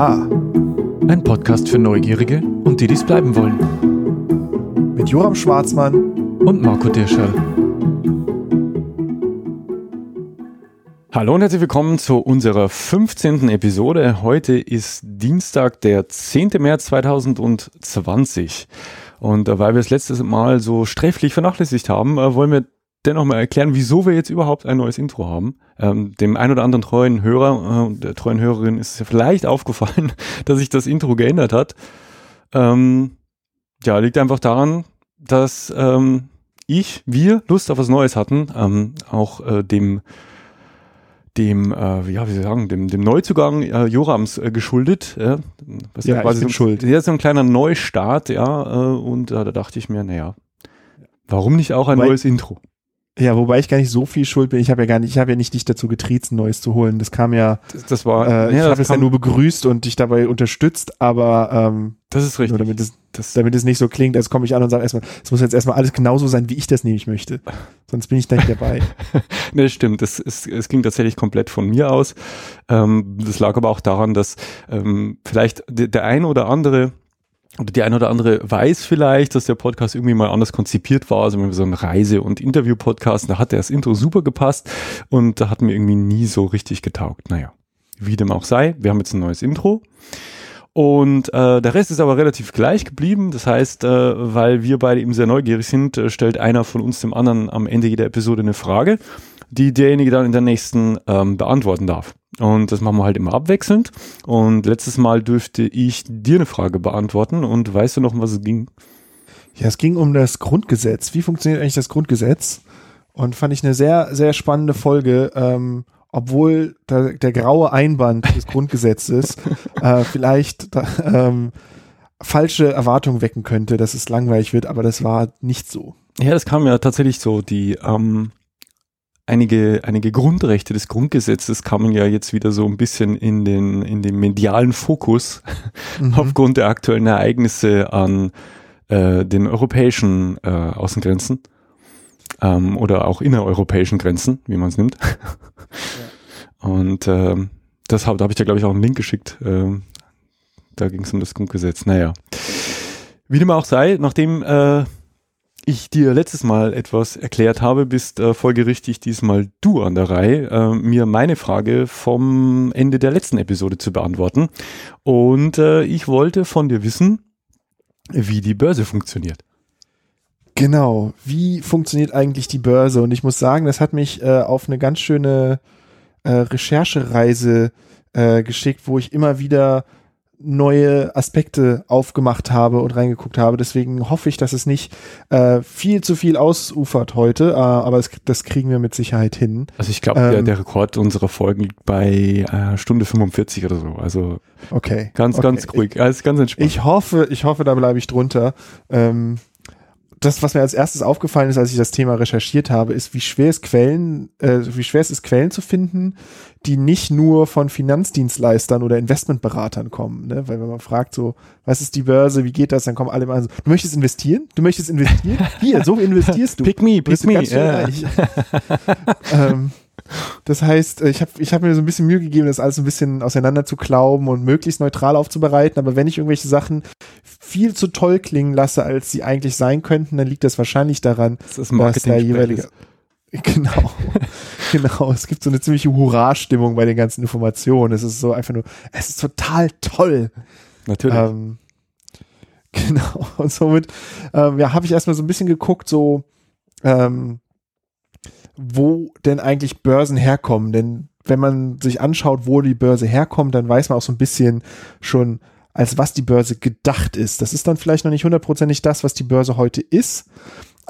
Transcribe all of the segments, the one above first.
Ein Podcast für Neugierige und die, die es bleiben wollen. Mit Joram Schwarzmann und Marco Dirschall. Hallo und herzlich willkommen zu unserer 15. Episode. Heute ist Dienstag, der 10. März 2020. Und äh, weil wir das letzte Mal so sträflich vernachlässigt haben, äh, wollen wir dennoch mal erklären, wieso wir jetzt überhaupt ein neues Intro haben. Ähm, dem ein oder anderen treuen Hörer und äh, der treuen Hörerin ist es ja vielleicht aufgefallen, dass sich das Intro geändert hat. Ähm, ja, liegt einfach daran, dass ähm, ich, wir Lust auf was Neues hatten, ähm, auch äh, dem dem, äh, ja, wie soll ich sagen, dem, dem Neuzugang äh, Jorams äh, geschuldet. Äh, was ja, quasi so, schuld. Ja, so ein kleiner Neustart, ja, äh, und äh, da dachte ich mir, naja, warum nicht auch ein Wobei, neues Intro? Ja, wobei ich gar nicht so viel schuld bin. Ich habe ja gar nicht, ich habe ja nicht dich dazu getriezt, neues zu holen. Das kam ja, das, das war, äh, ja, ich habe es ja nur begrüßt und dich dabei unterstützt, aber ähm, das ist richtig. Nur damit es, das, damit es nicht so klingt, als komme ich an und sage erstmal, es muss jetzt erstmal alles genauso sein, wie ich das nämlich möchte. Sonst bin ich da nicht dabei. ne, stimmt. Das ist, es ging tatsächlich komplett von mir aus. Ähm, das lag aber auch daran, dass ähm, vielleicht der, der ein oder andere oder die ein oder andere weiß vielleicht, dass der Podcast irgendwie mal anders konzipiert war, also so ein Reise- und Interview-Podcast, da hat das Intro super gepasst und da hat mir irgendwie nie so richtig getaugt. Naja, wie dem auch sei, wir haben jetzt ein neues Intro. Und äh, der Rest ist aber relativ gleich geblieben. Das heißt, äh, weil wir beide eben sehr neugierig sind, äh, stellt einer von uns dem anderen am Ende jeder Episode eine Frage, die derjenige dann in der nächsten ähm, beantworten darf. Und das machen wir halt immer abwechselnd. Und letztes Mal dürfte ich dir eine Frage beantworten. Und weißt du noch, um was es ging? Ja, es ging um das Grundgesetz. Wie funktioniert eigentlich das Grundgesetz? Und fand ich eine sehr, sehr spannende Folge. Ähm, obwohl der, der graue Einband des Grundgesetzes äh, vielleicht ähm, falsche Erwartungen wecken könnte, dass es langweilig wird, aber das war nicht so. Ja, das kam ja tatsächlich so. Die ähm, einige, einige Grundrechte des Grundgesetzes kamen ja jetzt wieder so ein bisschen in den, in den medialen Fokus mhm. aufgrund der aktuellen Ereignisse an äh, den europäischen äh, Außengrenzen ähm, oder auch innereuropäischen Grenzen, wie man es nimmt. Ja. Und ähm, das hab, da habe ich dir, glaube ich, auch einen Link geschickt. Ähm, da ging es um das Grundgesetz. Naja. Wie dem auch sei, nachdem äh, ich dir letztes Mal etwas erklärt habe, bist äh, folgerichtig diesmal du an der Reihe, äh, mir meine Frage vom Ende der letzten Episode zu beantworten. Und äh, ich wollte von dir wissen, wie die Börse funktioniert. Genau, wie funktioniert eigentlich die Börse? Und ich muss sagen, das hat mich äh, auf eine ganz schöne äh, Recherchereise äh, geschickt, wo ich immer wieder neue Aspekte aufgemacht habe und reingeguckt habe. Deswegen hoffe ich, dass es nicht äh, viel zu viel ausufert heute, äh, aber es, das kriegen wir mit Sicherheit hin. Also ich glaube, ähm, der, der, Rekord unserer Folgen liegt bei äh, Stunde 45 oder so. Also okay, ganz, okay. ganz ruhig, alles ganz entspannt. Ich hoffe, ich hoffe, da bleibe ich drunter. Ähm, das, was mir als erstes aufgefallen ist, als ich das Thema recherchiert habe, ist, wie schwer es Quellen, äh, wie schwer es ist, Quellen zu finden, die nicht nur von Finanzdienstleistern oder Investmentberatern kommen. Ne? Weil wenn man fragt, so, was ist die Börse, wie geht das, dann kommen alle immer so, du möchtest investieren? Du möchtest investieren? Hier, so investierst du. Pick me, pick me. Yeah. ähm, das heißt, ich habe ich hab mir so ein bisschen Mühe gegeben, das alles ein bisschen auseinander zu klauben und möglichst neutral aufzubereiten. Aber wenn ich irgendwelche Sachen viel zu toll klingen lasse, als sie eigentlich sein könnten, dann liegt das wahrscheinlich daran, das dass der jeweilige. Genau, genau. Es gibt so eine ziemliche Hurra-Stimmung bei den ganzen Informationen. Es ist so einfach nur, es ist total toll. Natürlich. Ähm, genau. Und somit, ähm, ja, habe ich erstmal so ein bisschen geguckt, so, ähm, wo denn eigentlich Börsen herkommen. Denn wenn man sich anschaut, wo die Börse herkommt, dann weiß man auch so ein bisschen schon, als was die Börse gedacht ist. Das ist dann vielleicht noch nicht hundertprozentig das, was die Börse heute ist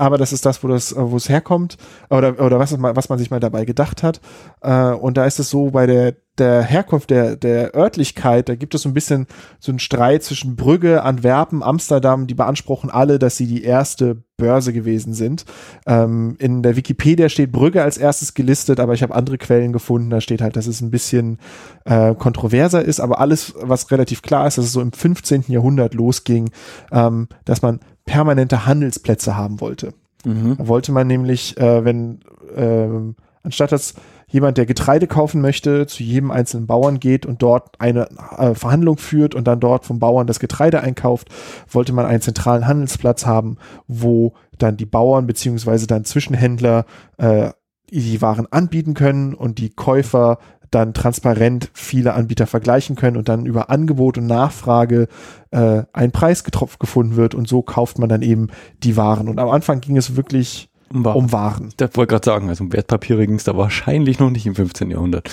aber das ist das, wo das, wo es herkommt oder oder was, was man sich mal dabei gedacht hat. Äh, und da ist es so bei der der Herkunft der der Örtlichkeit, da gibt es so ein bisschen so einen Streit zwischen Brügge, Antwerpen, Amsterdam. Die beanspruchen alle, dass sie die erste Börse gewesen sind. Ähm, in der Wikipedia steht Brügge als erstes gelistet, aber ich habe andere Quellen gefunden. Da steht halt, dass es ein bisschen äh, kontroverser ist, aber alles, was relativ klar ist, dass es so im 15. Jahrhundert losging, ähm, dass man permanente Handelsplätze haben wollte. Mhm. Da wollte man nämlich, äh, wenn äh, anstatt dass jemand, der Getreide kaufen möchte, zu jedem einzelnen Bauern geht und dort eine äh, Verhandlung führt und dann dort vom Bauern das Getreide einkauft, wollte man einen zentralen Handelsplatz haben, wo dann die Bauern beziehungsweise dann Zwischenhändler äh, die Waren anbieten können und die Käufer dann transparent viele Anbieter vergleichen können und dann über Angebot und Nachfrage äh, ein Preis getroffen gefunden wird und so kauft man dann eben die Waren. Und am Anfang ging es wirklich um Waren. Um Waren. Ich wollte gerade sagen, also um Wertpapiere ging es da wahrscheinlich noch nicht im 15. Jahrhundert.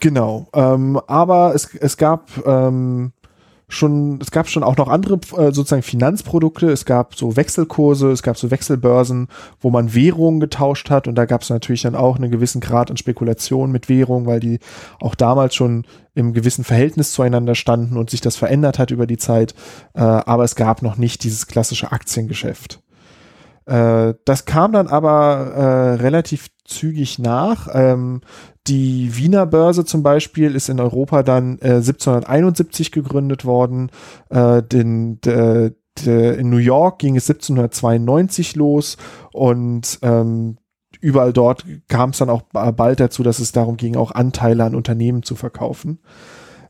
Genau, ähm, aber es, es gab ähm, schon, es gab schon auch noch andere äh, sozusagen Finanzprodukte. Es gab so Wechselkurse, es gab so Wechselbörsen, wo man Währungen getauscht hat und da gab es natürlich dann auch einen gewissen Grad an Spekulation mit Währungen, weil die auch damals schon im gewissen Verhältnis zueinander standen und sich das verändert hat über die Zeit. Äh, aber es gab noch nicht dieses klassische Aktiengeschäft. Äh, das kam dann aber äh, relativ zügig nach. Ähm, die Wiener Börse zum Beispiel ist in Europa dann äh, 1771 gegründet worden. Äh, den, de, de, in New York ging es 1792 los und ähm, überall dort kam es dann auch bald dazu, dass es darum ging, auch Anteile an Unternehmen zu verkaufen.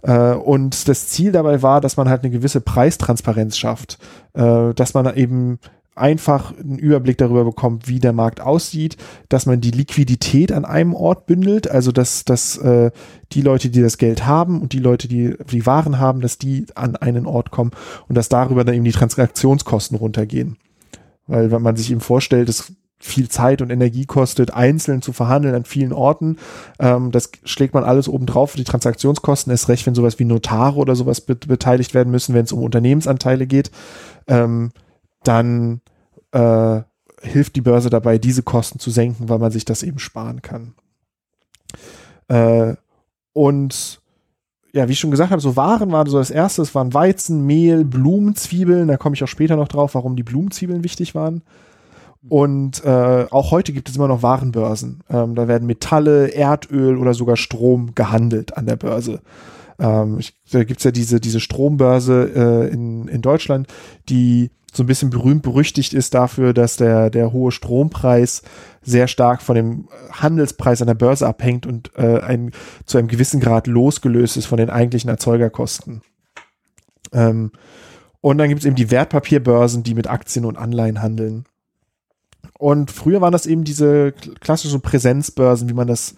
Äh, und das Ziel dabei war, dass man halt eine gewisse Preistransparenz schafft, äh, dass man eben einfach einen Überblick darüber bekommt, wie der Markt aussieht, dass man die Liquidität an einem Ort bündelt, also dass, dass äh, die Leute, die das Geld haben und die Leute, die die Waren haben, dass die an einen Ort kommen und dass darüber dann eben die Transaktionskosten runtergehen. Weil wenn man sich eben vorstellt, es viel Zeit und Energie kostet, einzeln zu verhandeln an vielen Orten. Ähm, das schlägt man alles oben drauf für die Transaktionskosten, ist recht, wenn sowas wie Notare oder sowas be beteiligt werden müssen, wenn es um Unternehmensanteile geht. Ähm, dann äh, hilft die Börse dabei, diese Kosten zu senken, weil man sich das eben sparen kann. Äh, und ja, wie ich schon gesagt habe, so Waren waren so das erste, es waren Weizen, Mehl, Blumenzwiebeln, da komme ich auch später noch drauf, warum die Blumenzwiebeln wichtig waren. Und äh, auch heute gibt es immer noch Warenbörsen. Ähm, da werden Metalle, Erdöl oder sogar Strom gehandelt an der Börse. Ähm, ich, da gibt's ja diese, diese Strombörse äh, in, in Deutschland, die so ein bisschen berühmt berüchtigt ist dafür, dass der, der hohe Strompreis sehr stark von dem Handelspreis an der Börse abhängt und äh, ein, zu einem gewissen Grad losgelöst ist von den eigentlichen Erzeugerkosten. Ähm, und dann gibt es eben die Wertpapierbörsen, die mit Aktien und Anleihen handeln. Und früher waren das eben diese klassischen Präsenzbörsen, wie man das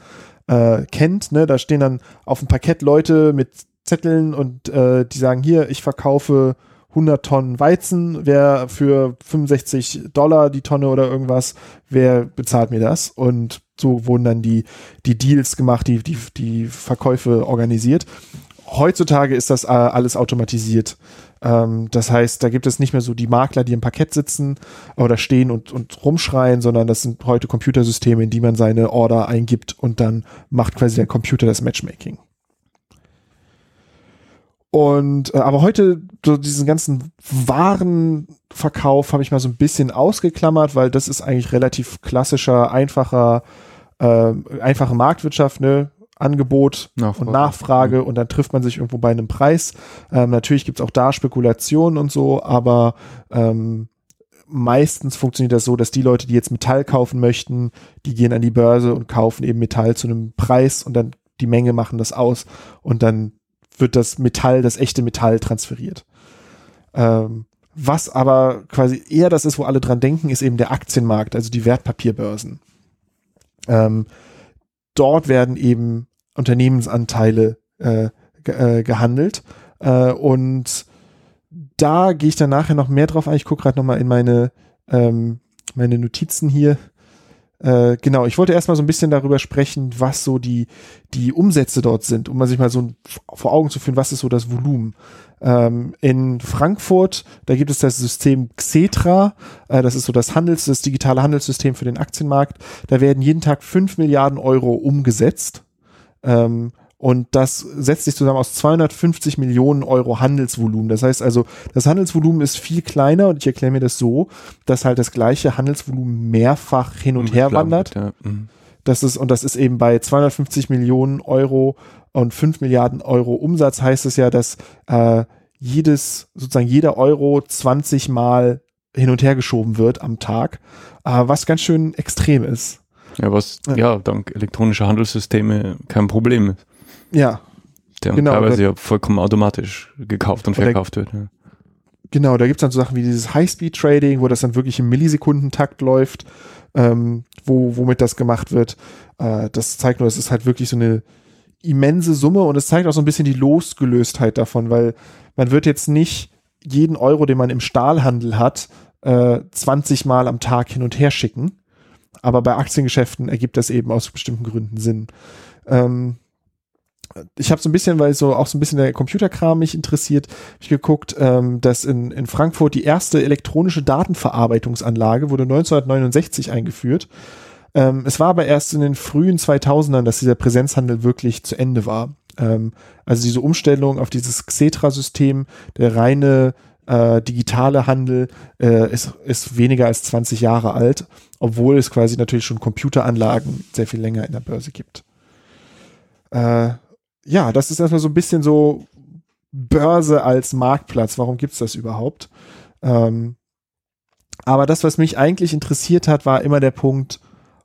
äh, kennt. Ne? Da stehen dann auf dem Parkett Leute mit Zetteln und äh, die sagen, hier, ich verkaufe 100 Tonnen Weizen, wer für 65 Dollar die Tonne oder irgendwas, wer bezahlt mir das? Und so wurden dann die, die Deals gemacht, die, die, die Verkäufe organisiert. Heutzutage ist das äh, alles automatisiert. Ähm, das heißt, da gibt es nicht mehr so die Makler, die im Parkett sitzen oder stehen und, und rumschreien, sondern das sind heute Computersysteme, in die man seine Order eingibt und dann macht quasi der Computer das Matchmaking. Und äh, aber heute so diesen ganzen Warenverkauf habe ich mal so ein bisschen ausgeklammert, weil das ist eigentlich relativ klassischer, einfacher, äh, einfache Marktwirtschaft, ne? Angebot Nachfrage. und Nachfrage mhm. und dann trifft man sich irgendwo bei einem Preis. Ähm, natürlich gibt's auch da Spekulationen und so, aber ähm, meistens funktioniert das so, dass die Leute, die jetzt Metall kaufen möchten, die gehen an die Börse und kaufen eben Metall zu einem Preis und dann die Menge machen das aus und dann wird das Metall, das echte Metall transferiert. Ähm, was aber quasi eher das ist, wo alle dran denken, ist eben der Aktienmarkt, also die Wertpapierbörsen. Ähm, dort werden eben Unternehmensanteile äh, äh, gehandelt äh, und da gehe ich dann nachher noch mehr drauf ein. Ich gucke gerade noch mal in meine ähm, meine Notizen hier. Äh, genau, ich wollte erstmal so ein bisschen darüber sprechen, was so die, die Umsätze dort sind, um sich mal so vor Augen zu führen, was ist so das Volumen. Ähm, in Frankfurt, da gibt es das System Xetra, äh, das ist so das Handels, das digitale Handelssystem für den Aktienmarkt. Da werden jeden Tag fünf Milliarden Euro umgesetzt. Ähm, und das setzt sich zusammen aus 250 Millionen Euro Handelsvolumen. Das heißt also, das Handelsvolumen ist viel kleiner und ich erkläre mir das so, dass halt das gleiche Handelsvolumen mehrfach hin und her wandert. Ja. Mhm. Das ist, und das ist eben bei 250 Millionen Euro und 5 Milliarden Euro Umsatz heißt es ja, dass äh, jedes, sozusagen jeder Euro 20 Mal hin und her geschoben wird am Tag, äh, was ganz schön extrem ist. Ja, was ja, ja dank elektronischer Handelssysteme kein Problem ist. Ja. Der genau, teilweise ja vollkommen automatisch gekauft und verkauft wird. Ja. Genau, da gibt's dann so Sachen wie dieses High-Speed-Trading, wo das dann wirklich im Millisekundentakt läuft, ähm, wo, womit das gemacht wird. Äh, das zeigt nur, es ist halt wirklich so eine immense Summe und es zeigt auch so ein bisschen die Losgelöstheit davon, weil man wird jetzt nicht jeden Euro, den man im Stahlhandel hat, äh, 20 Mal am Tag hin und her schicken. Aber bei Aktiengeschäften ergibt das eben aus bestimmten Gründen Sinn. Ähm, ich habe so ein bisschen, weil so auch so ein bisschen der Computerkram mich interessiert, ich geguckt, ähm, dass in, in Frankfurt die erste elektronische Datenverarbeitungsanlage wurde 1969 eingeführt. Ähm, es war aber erst in den frühen 2000ern, dass dieser Präsenzhandel wirklich zu Ende war. Ähm, also diese Umstellung auf dieses Xetra-System, der reine äh, digitale Handel äh, ist, ist weniger als 20 Jahre alt, obwohl es quasi natürlich schon Computeranlagen sehr viel länger in der Börse gibt. Äh, ja, das ist erstmal so ein bisschen so Börse als Marktplatz. Warum gibt's das überhaupt? Ähm, aber das, was mich eigentlich interessiert hat, war immer der Punkt,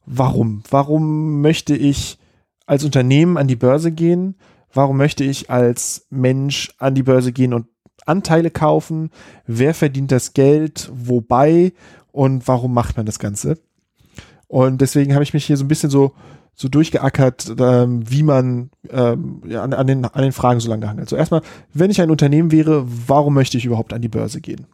warum? Warum möchte ich als Unternehmen an die Börse gehen? Warum möchte ich als Mensch an die Börse gehen und Anteile kaufen? Wer verdient das Geld? Wobei? Und warum macht man das Ganze? Und deswegen habe ich mich hier so ein bisschen so so durchgeackert, ähm, wie man ähm, ja, an, an, den, an den Fragen so lange gehangen hat. So erstmal, wenn ich ein Unternehmen wäre, warum möchte ich überhaupt an die Börse gehen?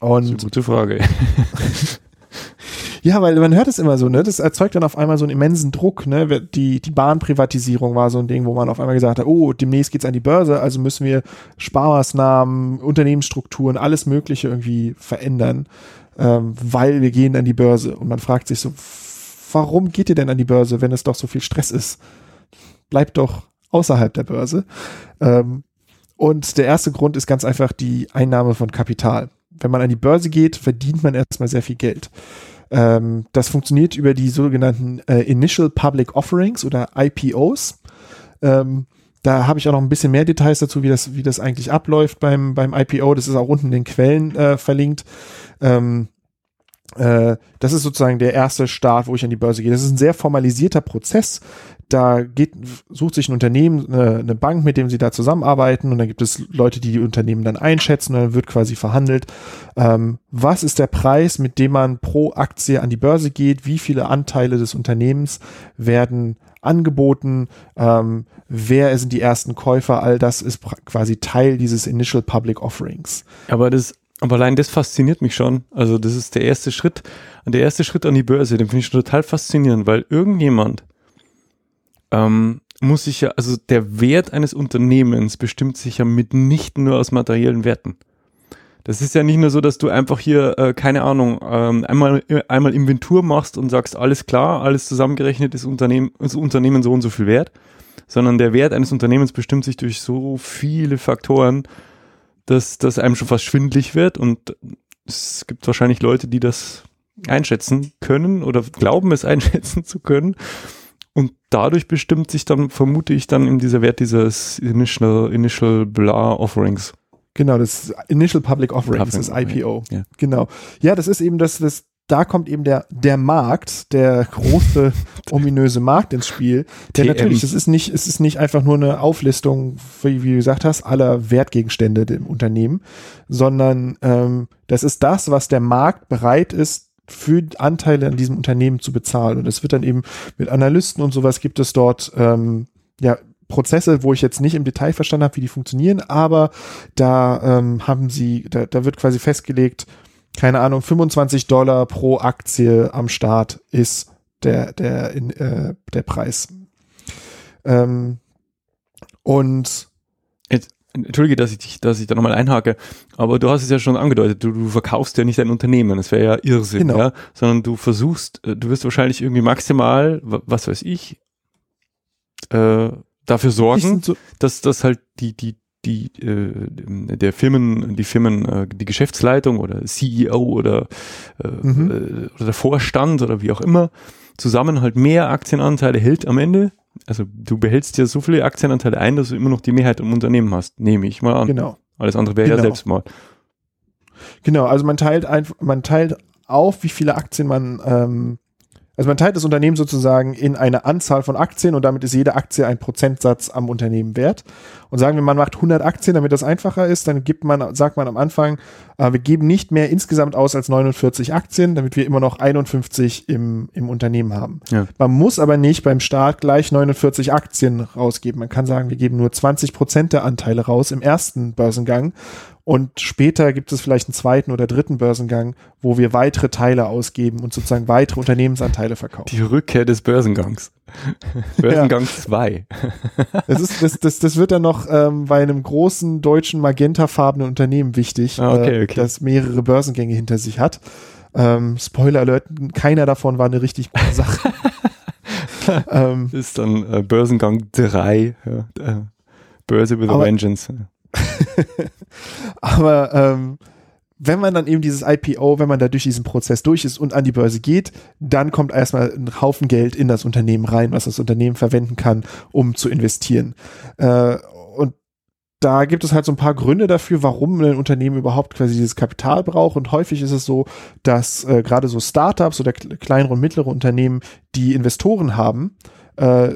Und das ist eine gute Frage. ja, weil man hört es immer so, ne? Das erzeugt dann auf einmal so einen immensen Druck, ne? Die, die Bahnprivatisierung war so ein Ding, wo man auf einmal gesagt hat, oh, demnächst geht's an die Börse, also müssen wir Sparmaßnahmen, Unternehmensstrukturen, alles Mögliche irgendwie verändern, ähm, weil wir gehen an die Börse. Und man fragt sich so, warum geht ihr denn an die Börse, wenn es doch so viel Stress ist? Bleibt doch außerhalb der Börse. Ähm, und der erste Grund ist ganz einfach die Einnahme von Kapital. Wenn man an die Börse geht, verdient man erstmal sehr viel Geld. Ähm, das funktioniert über die sogenannten äh, Initial Public Offerings oder IPOs. Ähm, da habe ich auch noch ein bisschen mehr Details dazu, wie das, wie das eigentlich abläuft beim, beim IPO. Das ist auch unten in den Quellen äh, verlinkt. Ähm, äh, das ist sozusagen der erste Start, wo ich an die Börse gehe. Das ist ein sehr formalisierter Prozess. Da geht, sucht sich ein Unternehmen, eine, eine Bank, mit dem sie da zusammenarbeiten und dann gibt es Leute, die die Unternehmen dann einschätzen und dann wird quasi verhandelt, ähm, was ist der Preis, mit dem man pro Aktie an die Börse geht, wie viele Anteile des Unternehmens werden angeboten, ähm, wer sind die ersten Käufer, all das ist quasi Teil dieses Initial Public Offerings. Aber das aber allein das fasziniert mich schon. Also das ist der erste Schritt, der erste Schritt an die Börse, den finde ich schon total faszinierend, weil irgendjemand ähm, muss sich ja, also der Wert eines Unternehmens bestimmt sich ja mitnichten nur aus materiellen Werten. Das ist ja nicht nur so, dass du einfach hier, äh, keine Ahnung, ähm, einmal, einmal Inventur machst und sagst, alles klar, alles zusammengerechnet ist Unternehmen, ist Unternehmen so und so viel wert, sondern der Wert eines Unternehmens bestimmt sich durch so viele Faktoren, dass das einem schon fast schwindlig wird und es gibt wahrscheinlich Leute, die das einschätzen können oder glauben es einschätzen zu können. Und dadurch bestimmt sich dann, vermute ich, dann in dieser Wert dieses Initial, Initial Blah Offerings. Genau, das Initial Public Offerings, Public, das IPO. Ja. Genau. Ja, das ist eben das, das da kommt eben der, der Markt, der große, ominöse Markt ins Spiel. Der TM. natürlich, es ist nicht, es ist nicht einfach nur eine Auflistung, wie, wie du gesagt hast, aller Wertgegenstände im Unternehmen, sondern ähm, das ist das, was der Markt bereit ist, für Anteile an diesem Unternehmen zu bezahlen. Und es wird dann eben mit Analysten und sowas gibt es dort, ähm, ja, Prozesse, wo ich jetzt nicht im Detail verstanden habe, wie die funktionieren, aber da ähm, haben sie, da, da wird quasi festgelegt, keine Ahnung, 25 Dollar pro Aktie am Start ist der, der, in, äh, der Preis. Ähm, und Jetzt, Entschuldige, dass ich dich, dass ich da nochmal einhake, aber du hast es ja schon angedeutet, du, du verkaufst ja nicht dein Unternehmen, das wäre ja Irrsinn, genau. ja, sondern du versuchst, äh, du wirst wahrscheinlich irgendwie maximal, was weiß ich, äh, dafür sorgen, so dass das halt die, die, die äh, der Firmen, die Firmen, äh, die Geschäftsleitung oder CEO oder, äh, mhm. äh, oder der Vorstand oder wie auch immer zusammen halt mehr Aktienanteile hält am Ende. Also du behältst ja so viele Aktienanteile ein, dass du immer noch die Mehrheit im Unternehmen hast, nehme ich mal an. Genau. Alles andere wäre genau. ja Selbstmord. Genau, also man teilt einfach, man teilt auf, wie viele Aktien man ähm, Also man teilt das Unternehmen sozusagen in eine Anzahl von Aktien und damit ist jede Aktie ein Prozentsatz am Unternehmen wert. Und sagen wir, man macht 100 Aktien, damit das einfacher ist, dann gibt man, sagt man am Anfang, äh, wir geben nicht mehr insgesamt aus als 49 Aktien, damit wir immer noch 51 im, im Unternehmen haben. Ja. Man muss aber nicht beim Start gleich 49 Aktien rausgeben. Man kann sagen, wir geben nur 20 Prozent der Anteile raus im ersten Börsengang und später gibt es vielleicht einen zweiten oder dritten Börsengang, wo wir weitere Teile ausgeben und sozusagen weitere Unternehmensanteile verkaufen. Die Rückkehr des Börsengangs. Börsengang 2. das, ist, das, das, das wird dann noch ähm, bei einem großen deutschen magentafarbenen Unternehmen wichtig, ah, okay, äh, okay. das mehrere Börsengänge hinter sich hat. Ähm, Spoiler Alert, keiner davon war eine richtig gute Sache. ähm, ist dann äh, Börsengang 3, ja, äh, Börse with a Vengeance. Aber ähm, wenn man dann eben dieses IPO, wenn man da durch diesen Prozess durch ist und an die Börse geht, dann kommt erstmal ein Haufen Geld in das Unternehmen rein, was das Unternehmen verwenden kann, um zu investieren. Äh, und da gibt es halt so ein paar Gründe dafür, warum ein Unternehmen überhaupt quasi dieses Kapital braucht. Und häufig ist es so, dass äh, gerade so Startups oder kleinere und mittlere Unternehmen, die Investoren haben, äh,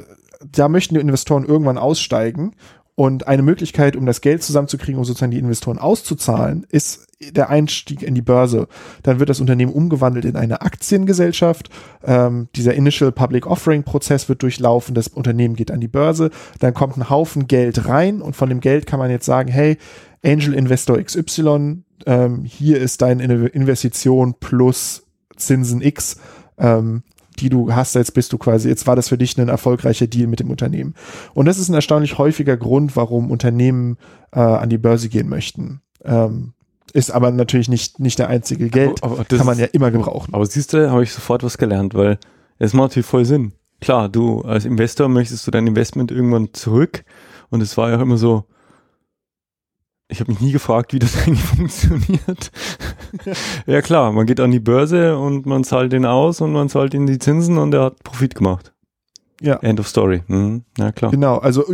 da möchten die Investoren irgendwann aussteigen und eine Möglichkeit, um das Geld zusammenzukriegen, um sozusagen die Investoren auszuzahlen, ist der Einstieg in die Börse. Dann wird das Unternehmen umgewandelt in eine Aktiengesellschaft. Ähm, dieser Initial Public Offering Prozess wird durchlaufen. Das Unternehmen geht an die Börse. Dann kommt ein Haufen Geld rein und von dem Geld kann man jetzt sagen, hey, Angel Investor XY, ähm, hier ist deine Investition plus Zinsen X. Ähm, die du hast, jetzt bist du quasi, jetzt war das für dich ein erfolgreicher Deal mit dem Unternehmen. Und das ist ein erstaunlich häufiger Grund, warum Unternehmen äh, an die Börse gehen möchten. Ähm, ist aber natürlich nicht, nicht der einzige Geld, aber, aber kann man ja immer gebrauchen. Aber siehst du, habe ich sofort was gelernt, weil es macht natürlich voll Sinn. Klar, du als Investor möchtest du dein Investment irgendwann zurück und es war ja auch immer so, ich habe mich nie gefragt, wie das eigentlich funktioniert. ja klar, man geht an die Börse und man zahlt den aus und man zahlt ihn die Zinsen und er hat Profit gemacht. Ja. End of story. Mhm. Ja, klar. Genau, also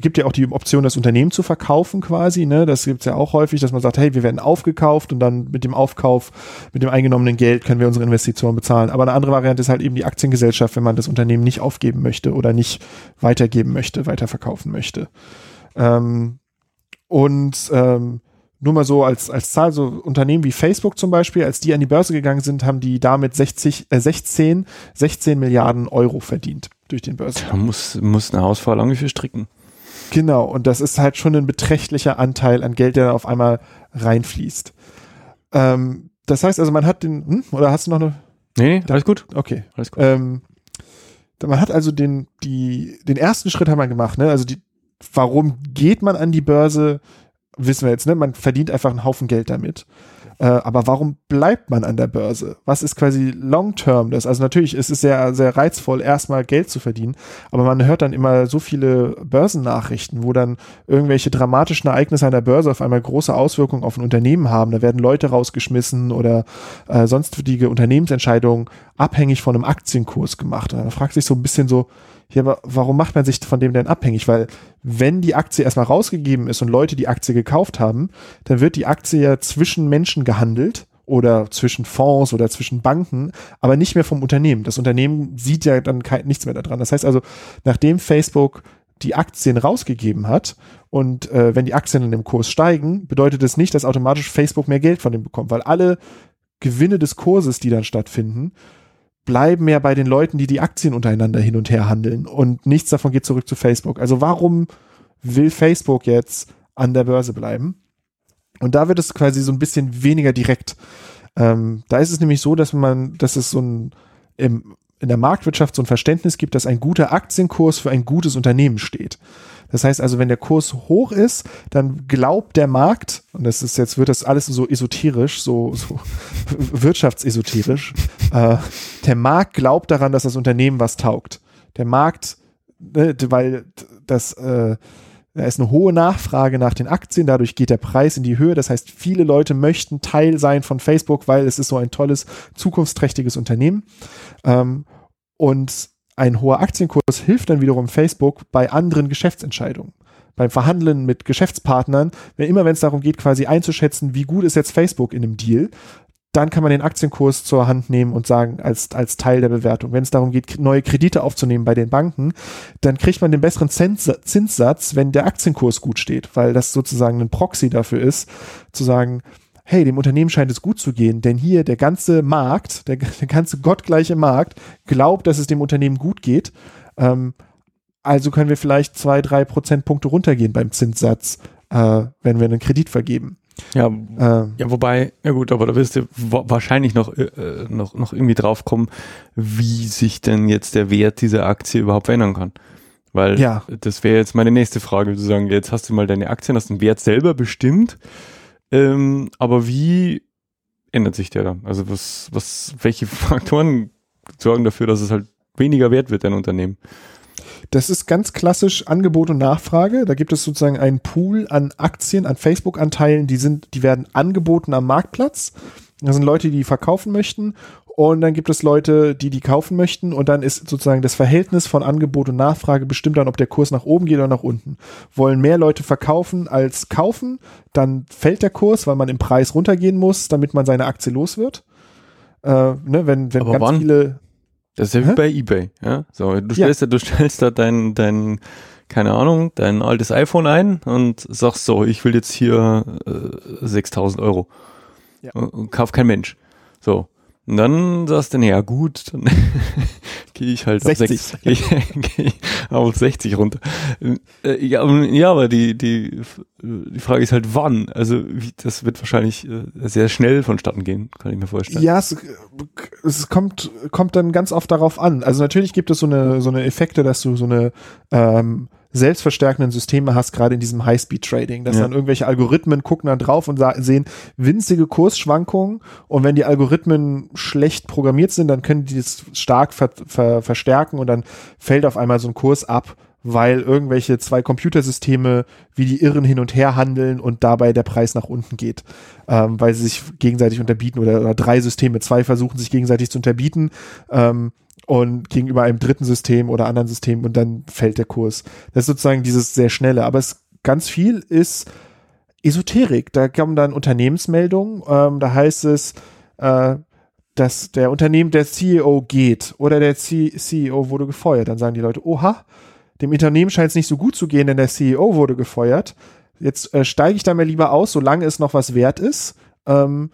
gibt ja auch die Option, das Unternehmen zu verkaufen quasi. Ne? Das gibt's ja auch häufig, dass man sagt, hey, wir werden aufgekauft und dann mit dem Aufkauf, mit dem eingenommenen Geld können wir unsere Investitionen bezahlen. Aber eine andere Variante ist halt eben die Aktiengesellschaft, wenn man das Unternehmen nicht aufgeben möchte oder nicht weitergeben möchte, weiterverkaufen möchte. Ähm, und ähm, nur mal so als, als Zahl, so Unternehmen wie Facebook zum Beispiel, als die an die Börse gegangen sind, haben die damit 60, äh, 16, 16 Milliarden Euro verdient durch den Börsen. Da muss, muss eine Hausfrau lange für stricken. Genau, und das ist halt schon ein beträchtlicher Anteil an Geld, der da auf einmal reinfließt. Ähm, das heißt also, man hat den, hm, oder hast du noch eine? Nee, alles gut. Okay. Alles gut. Ähm, man hat also den, die, den ersten Schritt haben wir gemacht, ne? Also die, warum geht man an die Börse? Wissen wir jetzt, ne? Man verdient einfach einen Haufen Geld damit. Äh, aber warum bleibt man an der Börse? Was ist quasi long-term das? Also natürlich ist es sehr, sehr reizvoll, erstmal Geld zu verdienen, aber man hört dann immer so viele Börsennachrichten, wo dann irgendwelche dramatischen Ereignisse an der Börse auf einmal große Auswirkungen auf ein Unternehmen haben. Da werden Leute rausgeschmissen oder äh, sonstige Unternehmensentscheidungen abhängig von einem Aktienkurs gemacht. Und da fragt sich so ein bisschen so, ja, aber warum macht man sich von dem denn abhängig? Weil wenn die Aktie erstmal rausgegeben ist und Leute die Aktie gekauft haben, dann wird die Aktie ja zwischen Menschen gehandelt oder zwischen Fonds oder zwischen Banken, aber nicht mehr vom Unternehmen. Das Unternehmen sieht ja dann kein, nichts mehr daran. Das heißt also, nachdem Facebook die Aktien rausgegeben hat und äh, wenn die Aktien in dem Kurs steigen, bedeutet das nicht, dass automatisch Facebook mehr Geld von dem bekommt, weil alle Gewinne des Kurses, die dann stattfinden, bleiben ja bei den Leuten, die die Aktien untereinander hin und her handeln und nichts davon geht zurück zu Facebook. Also warum will Facebook jetzt an der Börse bleiben? Und da wird es quasi so ein bisschen weniger direkt. Ähm, da ist es nämlich so, dass man, dass es so ein im, in der Marktwirtschaft so ein Verständnis gibt, dass ein guter Aktienkurs für ein gutes Unternehmen steht. Das heißt also, wenn der Kurs hoch ist, dann glaubt der Markt, und das ist jetzt wird das alles so esoterisch, so, so wirtschaftsesoterisch, äh, der Markt glaubt daran, dass das Unternehmen was taugt. Der Markt, ne, weil das äh, da ist eine hohe Nachfrage nach den Aktien, dadurch geht der Preis in die Höhe. Das heißt, viele Leute möchten Teil sein von Facebook, weil es ist so ein tolles, zukunftsträchtiges Unternehmen. Ähm, und ein hoher Aktienkurs hilft dann wiederum Facebook bei anderen Geschäftsentscheidungen. Beim Verhandeln mit Geschäftspartnern, wenn immer wenn es darum geht, quasi einzuschätzen, wie gut ist jetzt Facebook in einem Deal, dann kann man den Aktienkurs zur Hand nehmen und sagen, als, als Teil der Bewertung. Wenn es darum geht, neue Kredite aufzunehmen bei den Banken, dann kriegt man den besseren Zinssatz, wenn der Aktienkurs gut steht, weil das sozusagen ein Proxy dafür ist, zu sagen, hey, dem Unternehmen scheint es gut zu gehen, denn hier der ganze Markt, der, der ganze gottgleiche Markt glaubt, dass es dem Unternehmen gut geht. Ähm, also können wir vielleicht zwei, drei Prozentpunkte runtergehen beim Zinssatz, äh, wenn wir einen Kredit vergeben. Ja, ähm, ja, wobei, ja gut, aber da wirst du wahrscheinlich noch, äh, noch, noch irgendwie drauf kommen, wie sich denn jetzt der Wert dieser Aktie überhaupt verändern kann. Weil ja. das wäre jetzt meine nächste Frage, zu sagen, jetzt hast du mal deine Aktien, hast den Wert selber bestimmt, ähm, aber wie ändert sich der dann? Also was, was, welche Faktoren sorgen dafür, dass es halt weniger wert wird, dein Unternehmen? Das ist ganz klassisch Angebot und Nachfrage. Da gibt es sozusagen einen Pool an Aktien, an Facebook-Anteilen, die sind, die werden angeboten am Marktplatz. Das sind Leute, die verkaufen möchten. Und dann gibt es Leute, die die kaufen möchten. Und dann ist sozusagen das Verhältnis von Angebot und Nachfrage bestimmt dann, ob der Kurs nach oben geht oder nach unten. Wollen mehr Leute verkaufen als kaufen, dann fällt der Kurs, weil man im Preis runtergehen muss, damit man seine Aktie los wird. Äh, ne, wenn wenn Aber ganz wann? viele das ist ja wie bei eBay, ja. So, du stellst ja. da, du stellst da dein, dein, keine Ahnung, dein altes iPhone ein und sagst so, ich will jetzt hier äh, 6000 Euro. Ja. Und, und kauf kein Mensch. So. Und dann sagst du, naja, gut, dann gehe ich halt 60. auf, 6, geh, geh auf 60 runter. Äh, ja, ja, aber die, die, die Frage ist halt wann. Also wie, das wird wahrscheinlich äh, sehr schnell vonstatten gehen, kann ich mir vorstellen. Ja, es, es kommt, kommt dann ganz oft darauf an. Also natürlich gibt es so eine, so eine Effekte, dass du so eine ähm, selbstverstärkenden Systeme hast, gerade in diesem High-Speed-Trading, dass ja. dann irgendwelche Algorithmen gucken dann drauf und sehen winzige Kursschwankungen und wenn die Algorithmen schlecht programmiert sind, dann können die das stark ver ver verstärken und dann fällt auf einmal so ein Kurs ab, weil irgendwelche zwei Computersysteme wie die Irren hin und her handeln und dabei der Preis nach unten geht, ähm, weil sie sich gegenseitig unterbieten oder, oder, drei Systeme, zwei versuchen sich gegenseitig zu unterbieten. Ähm, und gegenüber einem dritten System oder anderen System und dann fällt der Kurs. Das ist sozusagen dieses sehr schnelle, aber es ganz viel ist Esoterik. Da kommen dann Unternehmensmeldungen, ähm, da heißt es, äh, dass der Unternehmen, der CEO geht oder der C CEO wurde gefeuert. Dann sagen die Leute, oha, dem Unternehmen scheint es nicht so gut zu gehen, denn der CEO wurde gefeuert. Jetzt äh, steige ich da mal lieber aus, solange es noch was wert ist. Ähm,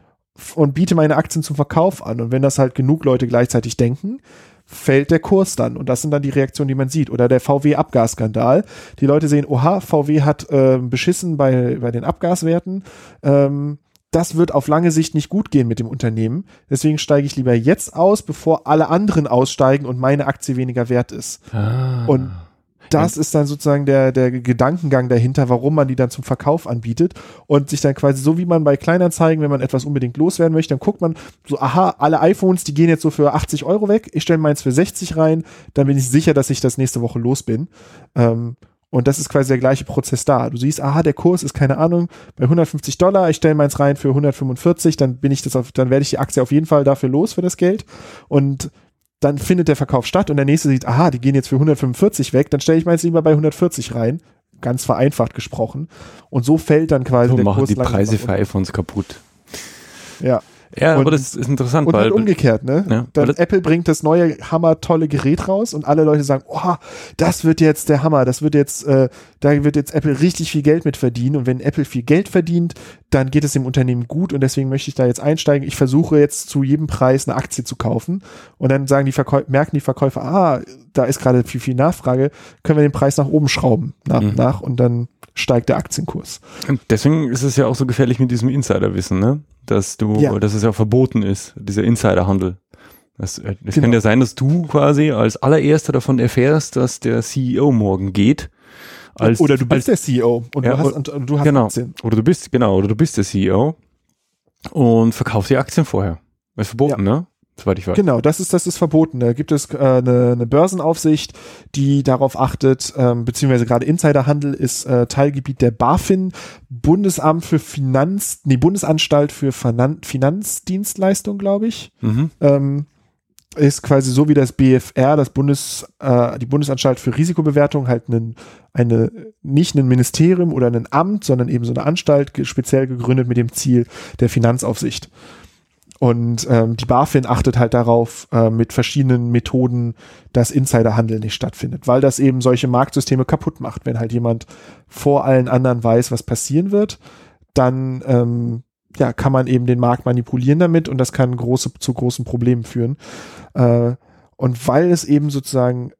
und biete meine Aktien zum Verkauf an. Und wenn das halt genug Leute gleichzeitig denken, fällt der Kurs dann. Und das sind dann die Reaktionen, die man sieht. Oder der VW-Abgasskandal. Die Leute sehen, oha, VW hat äh, beschissen bei, bei den Abgaswerten. Ähm, das wird auf lange Sicht nicht gut gehen mit dem Unternehmen. Deswegen steige ich lieber jetzt aus, bevor alle anderen aussteigen und meine Aktie weniger wert ist. Ah. Und das ist dann sozusagen der, der Gedankengang dahinter, warum man die dann zum Verkauf anbietet und sich dann quasi so wie man bei Kleinanzeigen, wenn man etwas unbedingt loswerden möchte, dann guckt man so, aha, alle iPhones, die gehen jetzt so für 80 Euro weg, ich stelle meins für 60 rein, dann bin ich sicher, dass ich das nächste Woche los bin. Ähm, und das ist quasi der gleiche Prozess da. Du siehst, aha, der Kurs ist keine Ahnung bei 150 Dollar. Ich stelle meins rein für 145, dann bin ich das auf, dann werde ich die Aktie auf jeden Fall dafür los für das Geld. Und dann findet der Verkauf statt und der nächste sieht, aha, die gehen jetzt für 145 weg, dann stelle ich meins lieber bei 140 rein, ganz vereinfacht gesprochen. Und so fällt dann quasi so der machen Kurs die Preise für iPhones kaputt. Ja. Ja, und, aber das ist interessant. Und weil, halt umgekehrt, ne? Ja, Dann Apple bringt das neue hammer tolle Gerät raus und alle Leute sagen, oh, das wird jetzt der Hammer, das wird jetzt, äh, da wird jetzt Apple richtig viel Geld mit verdienen und wenn Apple viel Geld verdient, dann geht es dem Unternehmen gut und deswegen möchte ich da jetzt einsteigen. Ich versuche jetzt zu jedem Preis eine Aktie zu kaufen und dann sagen die Verkäufer, merken die Verkäufer, ah, da ist gerade viel, viel Nachfrage, können wir den Preis nach oben schrauben nach und mhm. nach und dann steigt der Aktienkurs. Und deswegen ist es ja auch so gefährlich mit diesem Insiderwissen, ne? Dass du, ja. dass es ja verboten ist, dieser Insiderhandel. Es genau. kann ja sein, dass du quasi als allererster davon erfährst, dass der CEO morgen geht. Als, oder du bist als, der CEO und ja, du hast, und, und du hast genau. Aktien. Oder du bist, genau, oder du bist der CEO und verkaufst die Aktien vorher. Ist verboten, ja. ne? Soweit ich weiß. Genau, das ist, das ist verboten. Da gibt es äh, eine, eine Börsenaufsicht, die darauf achtet, ähm, beziehungsweise gerade Insiderhandel ist äh, Teilgebiet der BaFin, Bundesamt für Finanz, nee, Bundesanstalt für Finan Finanzdienstleistung, glaube ich. Mhm. Ähm, ist quasi so wie das BFR, das Bundes, äh, die Bundesanstalt für Risikobewertung, halt einen, eine, nicht ein Ministerium oder ein Amt, sondern eben so eine Anstalt speziell gegründet mit dem Ziel der Finanzaufsicht. Und ähm, die BaFin achtet halt darauf äh, mit verschiedenen Methoden, dass Insiderhandel nicht stattfindet, weil das eben solche Marktsysteme kaputt macht. Wenn halt jemand vor allen anderen weiß, was passieren wird, dann ähm, ja, kann man eben den Markt manipulieren damit und das kann große, zu großen Problemen führen. Äh, und weil es eben sozusagen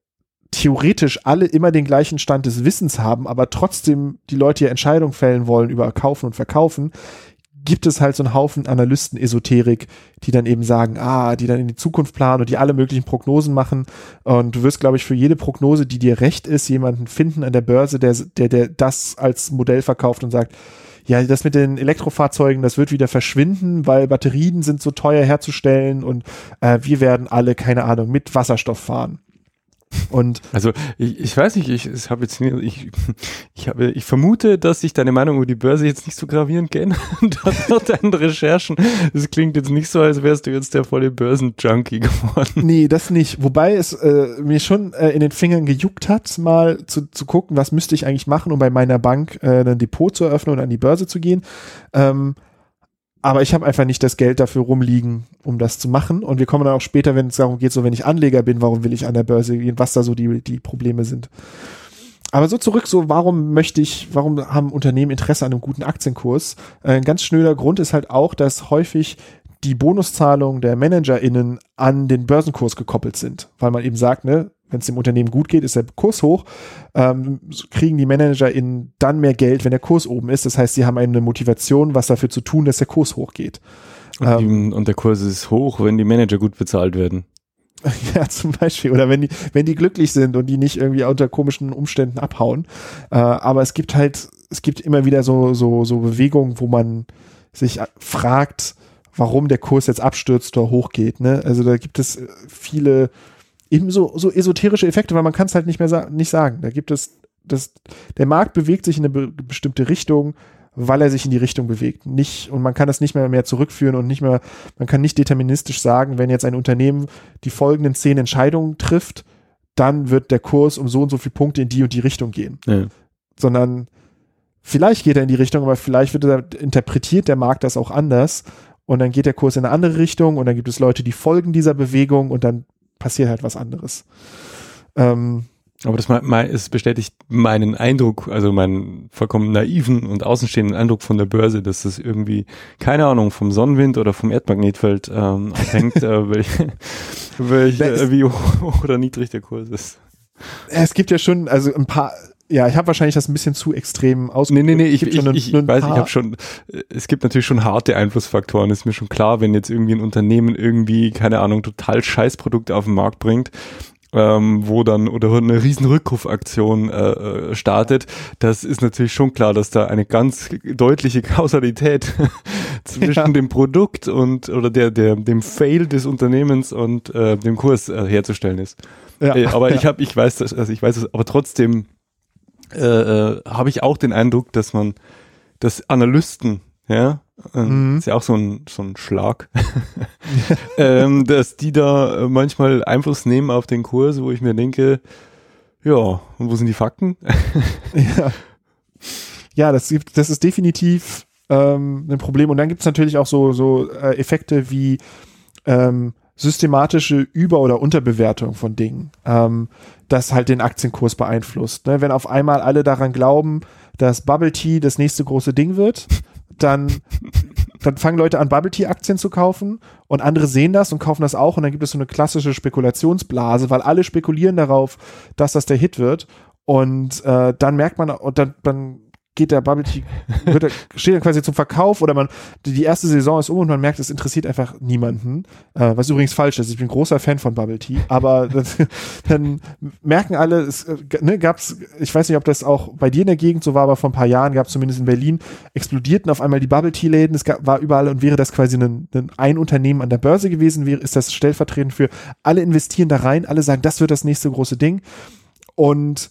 theoretisch alle immer den gleichen Stand des Wissens haben, aber trotzdem die Leute ja Entscheidungen fällen wollen über Kaufen und Verkaufen, gibt es halt so einen Haufen Analysten-Esoterik, die dann eben sagen, ah, die dann in die Zukunft planen und die alle möglichen Prognosen machen. Und du wirst, glaube ich, für jede Prognose, die dir recht ist, jemanden finden an der Börse, der, der, der das als Modell verkauft und sagt, ja, das mit den Elektrofahrzeugen, das wird wieder verschwinden, weil Batterien sind so teuer herzustellen und äh, wir werden alle, keine Ahnung, mit Wasserstoff fahren. Und also ich, ich weiß nicht, ich, ich habe jetzt ich, ich habe, ich vermute, dass sich deine Meinung über die Börse jetzt nicht so gravierend geändert hat nach deinen Recherchen. Es klingt jetzt nicht so, als wärst du jetzt der volle Börsenjunkie geworden. Nee, das nicht. Wobei es äh, mir schon äh, in den Fingern gejuckt hat, mal zu, zu gucken, was müsste ich eigentlich machen, um bei meiner Bank äh, ein Depot zu eröffnen und an die Börse zu gehen. Ähm, aber ich habe einfach nicht das Geld dafür rumliegen, um das zu machen. Und wir kommen dann auch später, wenn es darum geht, so wenn ich Anleger bin, warum will ich an der Börse gehen, was da so die, die Probleme sind. Aber so zurück, so warum möchte ich, warum haben Unternehmen Interesse an einem guten Aktienkurs? Ein ganz schnöder Grund ist halt auch, dass häufig die Bonuszahlungen der ManagerInnen an den Börsenkurs gekoppelt sind, weil man eben sagt, ne, wenn es dem Unternehmen gut geht, ist der Kurs hoch, ähm, kriegen die Manager in dann mehr Geld, wenn der Kurs oben ist. Das heißt, sie haben eine Motivation, was dafür zu tun, dass der Kurs hochgeht. Und, ähm, und der Kurs ist hoch, wenn die Manager gut bezahlt werden. Ja, zum Beispiel. Oder wenn die, wenn die glücklich sind und die nicht irgendwie unter komischen Umständen abhauen. Äh, aber es gibt halt, es gibt immer wieder so, so, so Bewegungen, wo man sich fragt, warum der Kurs jetzt abstürzt oder hochgeht. Ne? Also da gibt es viele eben so, so esoterische Effekte, weil man kann es halt nicht mehr sa nicht sagen. Da gibt es, das, der Markt bewegt sich in eine be bestimmte Richtung, weil er sich in die Richtung bewegt. Nicht, und man kann das nicht mehr mehr zurückführen und nicht mehr, man kann nicht deterministisch sagen, wenn jetzt ein Unternehmen die folgenden zehn Entscheidungen trifft, dann wird der Kurs um so und so viele Punkte in die und die Richtung gehen. Ja. Sondern vielleicht geht er in die Richtung, aber vielleicht wird er, interpretiert der Markt das auch anders und dann geht der Kurs in eine andere Richtung und dann gibt es Leute, die folgen dieser Bewegung und dann passiert halt was anderes. Ähm, aber das es bestätigt meinen Eindruck, also meinen vollkommen naiven und außenstehenden Eindruck von der Börse, dass das irgendwie, keine Ahnung, vom Sonnenwind oder vom Erdmagnetfeld ähm, abhängt, äh, welch, welch, äh, wie hoch oder niedrig der Kurs ist. Es gibt ja schon, also ein paar, ja, ich habe wahrscheinlich das ein bisschen zu extrem ausgedrückt. Nee, nee, nee, ich, ich, ich, ich weiß, ich habe schon, es gibt natürlich schon harte Einflussfaktoren, ist mir schon klar, wenn jetzt irgendwie ein Unternehmen irgendwie, keine Ahnung, total Scheißprodukte auf den Markt bringt, ähm, wo dann oder eine riesen Rückrufaktion äh, äh startet, das ist natürlich schon klar, dass da eine ganz deutliche Kausalität zwischen ja. dem Produkt und oder der der dem Fail des Unternehmens und äh, dem Kurs äh, herzustellen ist. Ja. Äh, aber ja. ich habe ich weiß das also ich weiß es aber trotzdem äh, äh, habe ich auch den Eindruck, dass man, dass Analysten, ja, äh, mhm. ist ja auch so ein, so ein Schlag, ähm, dass die da manchmal Einfluss nehmen auf den Kurs, wo ich mir denke, ja, und wo sind die Fakten? ja. ja, das, gibt, das ist definitiv ähm, ein Problem. Und dann gibt es natürlich auch so, so äh, Effekte wie ähm, systematische Über- oder Unterbewertung von Dingen. Ähm, das halt den Aktienkurs beeinflusst. Ne? Wenn auf einmal alle daran glauben, dass Bubble Tea das nächste große Ding wird, dann, dann fangen Leute an, Bubble Tea Aktien zu kaufen und andere sehen das und kaufen das auch und dann gibt es so eine klassische Spekulationsblase, weil alle spekulieren darauf, dass das der Hit wird und äh, dann merkt man, und dann, dann geht der Bubble Tea, wird er, steht er quasi zum Verkauf oder man, die erste Saison ist um und man merkt, es interessiert einfach niemanden. Äh, was übrigens falsch ist. Ich bin großer Fan von Bubble Tea, aber dann, dann merken alle, es äh, ne, gab's, ich weiß nicht, ob das auch bei dir in der Gegend so war, aber vor ein paar Jahren gab es zumindest in Berlin, explodierten auf einmal die Bubble Tea Läden. Es gab, war überall und wäre das quasi ein, ein, ein Unternehmen an der Börse gewesen, wäre, ist das stellvertretend für alle investieren da rein, alle sagen, das wird das nächste große Ding. Und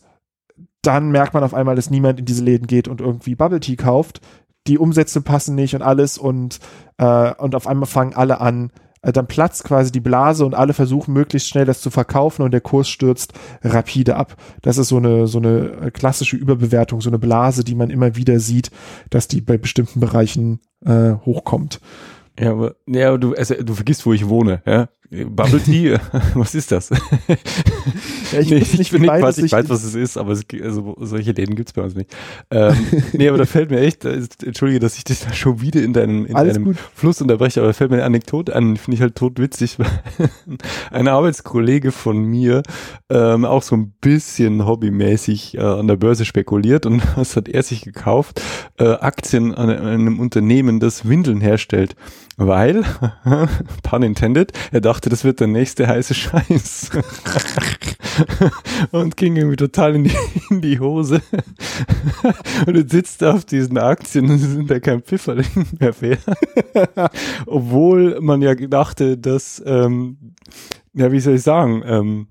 dann merkt man auf einmal, dass niemand in diese Läden geht und irgendwie Bubble Tea kauft. Die Umsätze passen nicht und alles und, äh, und auf einmal fangen alle an, äh, dann platzt quasi die Blase und alle versuchen möglichst schnell das zu verkaufen und der Kurs stürzt rapide ab. Das ist so eine, so eine klassische Überbewertung, so eine Blase, die man immer wieder sieht, dass die bei bestimmten Bereichen äh, hochkommt. Ja, aber, ja, du, also, du vergisst, wo ich wohne, ja. Bubble Tea, was ist das? Ja, ich, nee, weiß nicht, ich bin nicht weiß, ich weiß, was es ist, aber es, also, solche Läden gibt's bei uns nicht. Ähm, nee, aber da fällt mir echt, äh, entschuldige, dass ich dich da schon wieder in deinem, in Alles deinem gut. Fluss unterbreche, aber da fällt mir eine Anekdote an, die finde ich halt totwitzig. Ein Arbeitskollege von mir, ähm, auch so ein bisschen hobbymäßig äh, an der Börse spekuliert und was hat er sich gekauft? Äh, Aktien an einem Unternehmen, das Windeln herstellt. Weil, pun intended, er dachte, das wird der nächste heiße Scheiß. und ging irgendwie total in die, in die Hose. und jetzt sitzt er auf diesen Aktien und sind da kein Pfifferling mehr fair. Obwohl man ja dachte, dass, ähm, ja, wie soll ich sagen, ähm,